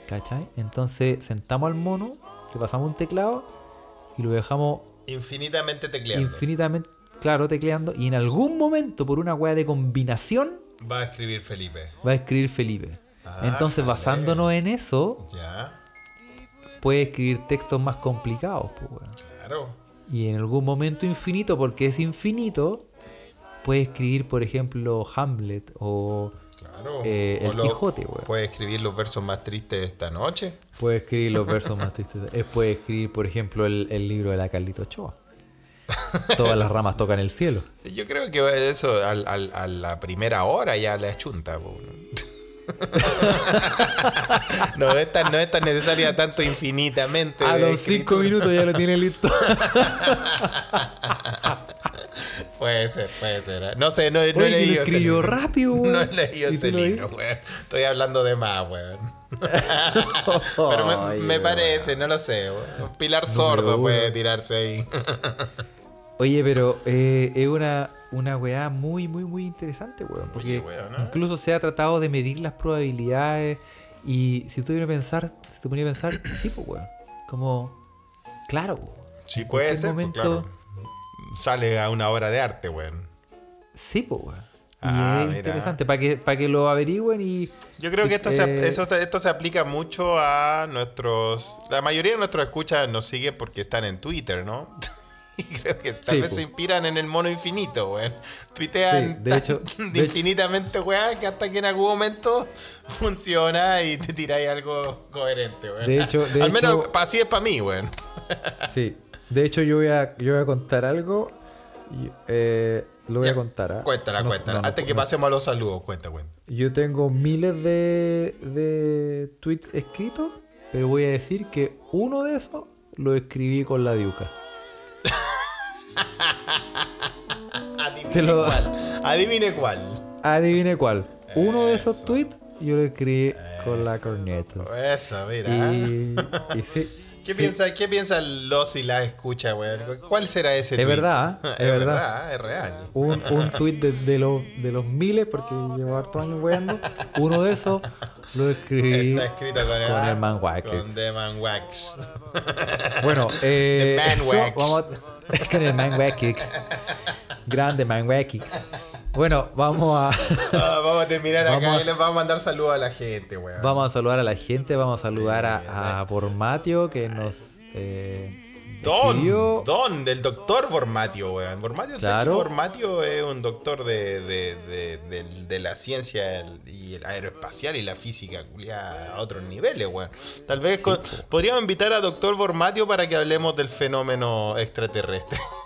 ¿Cachai? Entonces sentamos al mono, le pasamos un teclado y lo dejamos Infinitamente tecleando. infinitamente, claro, tecleando, y en algún momento, por una weá de combinación, va a escribir Felipe. va a escribir Felipe. Ah, Entonces, vale. basándonos en eso, Ya, puede escribir textos más complicados. pues, weón. claro. Y en algún momento infinito, porque es infinito, puede escribir, por ejemplo, Hamlet o Claro. Eh, el Quijote, weón. Puede escribir los versos más tristes de esta noche. puede escribir los versos más tristes. Eh, Puede escribir, por ejemplo, el, el libro de la Carlito Ochoa. Todas las ramas tocan el cielo. Yo creo que eso al- al- a la primera hora ya le achunta. po. no, es tan, no es tan necesaria tanto infinitamente. A los escritura. cinco minutos ya lo tiene listo. Puede ser, puede ser. ¿eh? No sé, no, no Oye, he lo leído ese escribió libro. rápido, weón. No he leído ¿Y ese lo libro, weón. Estoy hablando de más, weón. Pero me, Ay, me weón. parece, no lo sé. weón. Pilar Sordo puede tirarse ahí. Oye, pero eh, es una, una weá muy, muy, muy interesante, weón. Porque Oye, weón, ¿no? incluso se ha tratado de medir las probabilidades. Y si tú a pensar, si te ponías a pensar, sí, pues, weón. Como, claro, weón. Sí, puede ser, pues, momento- claro. Sale a una obra de arte, weón. Sí, pues, weón. Y Ah, es mira. interesante, para que, para que lo averigüen y. Yo creo que esto, Eh, se, eso se- esto se aplica mucho a nuestros... La mayoría de nuestros escuchas nos siguen porque están en Twitter, ¿no? Y creo que tal Sí, vez po. se inspiran en el mono infinito, weón. Tuitean Sí, de hecho- de infinitamente, weón, que hasta que en algún momento funciona y te tiráis algo coherente, weón. De hecho- de Al menos hecho- así es para mí, weón. Sí. De hecho, yo voy a, yo voy a contar algo. y, eh, lo voy Ya, a contar. ¿ah? Cuéntala, No- cuéntala. no, no, Antes que pasemos a los saludos, cuenta, cuenta. Yo tengo miles de, de tweets escritos, pero voy a decir que uno de esos lo escribí con la diuca. Adivine Te lo- cuál. Adivine cuál. Adivine cuál. Uno de esos tweets yo lo escribí con la corneta. Eso, mira. Y, y sí. ¿Qué, sí. piensa, ¿Qué piensan los y la escucha, weón? ¿Cuál será ese Es tweet? verdad, ¿eh? es, es verdad. verdad. es real. Un, un tweet de, de, los- de los miles, porque llevo hartos años weando. Uno de esos lo escribí Está escrito con el, con el Man Wax. Con The Man Wax. Bueno, eh, The Man Wax. vamos a- con el Man Wax. Grande Man Wax. Bueno, vamos a Ah, vamos a terminar acá a- y les vamos a mandar saludos a la gente, weón. vamos a saludar a la gente, vamos a saludar a, a Bormatio que nos eh, Don, escribió. Don, del doctor Bormatio, weón. Bormatio, ¿sabes Claro. que Bormatio es un doctor de, de, de, de- de la ciencia y el aeroespacial y la física a otros niveles, weón. Tal vez con- podríamos invitar a doctor Bormatio para que hablemos del fenómeno extraterrestre.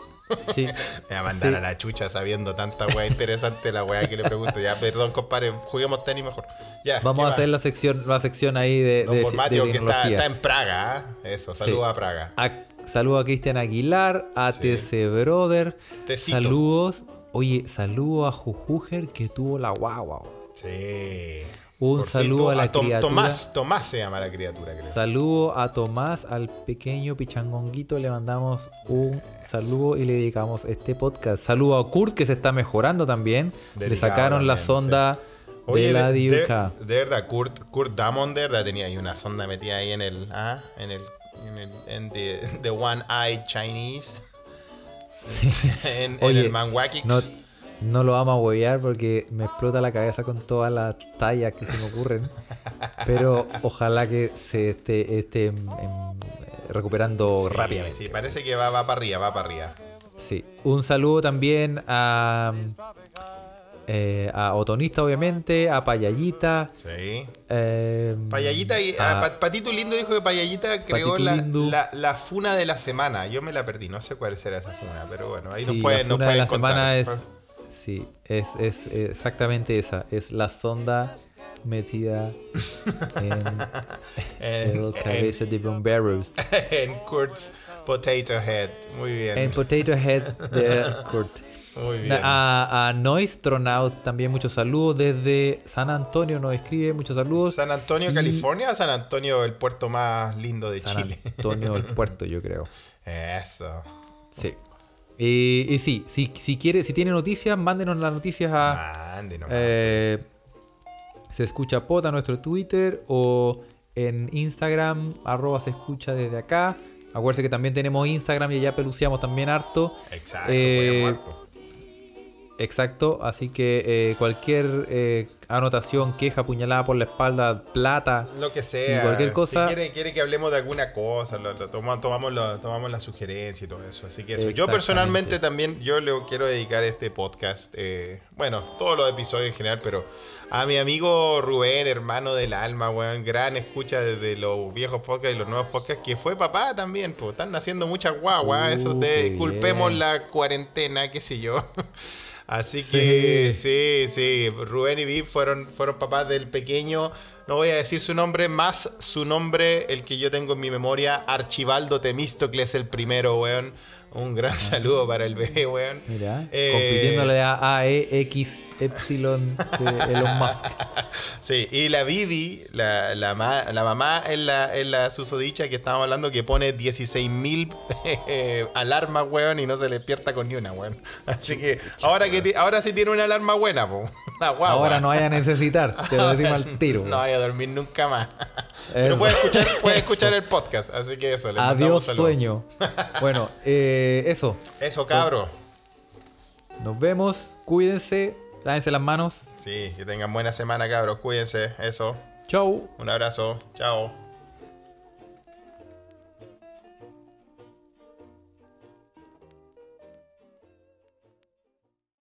Sí, Me va a mandar Sí. a la chucha sabiendo tanta weá interesante la weá que le pregunto. Ya, perdón, compadre, juguemos tenis mejor. Ya, vamos ¿qué a hacer la sección, la sección ahí de, Don de, Bormatio, de que está, en Praga, ¿ah? Eso, saludos Sí. a Praga. A- saludo a Cristian Aguilar, a Sí. TC Brother. Tecito. Saludos. Oye, saludo a Jujuger que tuvo la guagua. Sí. Un saludo a la Tom- criatura. Tomás, Tomás se llama la criatura, creo. Saludo a Tomás, al pequeño pichangonguito. Le mandamos un saludo y le dedicamos este podcast. Saludo a Kurt que se está mejorando también. le sacaron la sonda Oye, de la de, de verdad, Kurt, Kurt Damon de verdad tenía ahí una sonda metida ahí en el, ah, en el, en el, en the, the One Eye Chinese. en, en Oye, el Manwakix. No, no lo vamos a huevear porque me explota la cabeza con todas las tallas que se me ocurren. Pero ojalá que se esté, esté em, em, recuperando Sí, rápidamente. Sí, parece que va, va para arriba, va para arriba. Sí. Un saludo también a, eh, a Otonista, obviamente, a Payallita. Sí. eh, Payallita y a- ah, Pa- Patito Lindo dijo que Payallita creó la, la, la funa de la semana. Yo me la perdí, no sé cuál será esa funa, pero bueno, ahí sí, nos pueden, la nos funa de la contar. semana es. Sí, es, es exactamente esa. Es la sonda metida en En- el cabeza de bomberos. en Kurt's Potato Head. Muy bien. En Potato Head de Kurt. Muy bien. A, a Noistronaut también muchos saludos. Desde San Antonio nos escribe muchos saludos. ¿San Antonio, Y- California o San Antonio, el puerto más lindo de San Chile? Antonio del Puerto, yo creo. Eso. Sí. Y, y sí, si, si quiere, si tiene noticias, mándenos las noticias a Mándenos. eh, Se escucha pot a nuestro Twitter o en Instagram, arroba se escucha desde acá. Acuérdense que también tenemos Instagram y allá peluciamos también harto. Exacto, eh, voy a muerto. Exacto, así que eh, cualquier eh, anotación, queja, puñalada por la espalda, plata, Lo que sea. y cualquier cosa- Si quiere, quiere que hablemos de alguna cosa, lo, lo toma- tomamos, la sugerencia y todo eso. Así que eso. Yo personalmente también, yo le quiero dedicar este podcast, eh, bueno, todos los episodios en general, pero a mi amigo Rubén, hermano del alma, weón, gran escucha desde los viejos podcasts y los nuevos podcasts, que fue papá también, pues están naciendo muchas guaguas, Uh, eso qué de culpemos bien. la cuarentena, qué sé yo. Así Sí. que sí, sí, Rubén y Viv fueron, fueron papás del pequeño, no voy a decir su nombre, más su nombre, el que yo tengo en mi memoria, Archibaldo Temístocles el primero, weón. Un gran saludo para el bebé, weón. Mira, Eh, compitiéndole a AEX Epsilon de Elon Musk. Sí, y la Vivi, la, la, ma- la mamá en la, en la susodicha que estábamos hablando, que pone 16.000 eh, alarmas, weón, y no se le despierta con ni una, weón. Así que ahora que ahora sí tiene una alarma buena, po. La guagua. Ahora no vaya a necesitar, te lo decimos al tiro. No vaya a dormir nunca más. Pero puede escuchar, puede escuchar el podcast, así que eso, le Adiós sueño. Bueno, eh, eso. Eso, cabro. Nos vemos. Cuídense. Lávense las manos. Sí, que tengan buena semana, cabros. Cuídense. Eso. Chau. Un abrazo. Chao.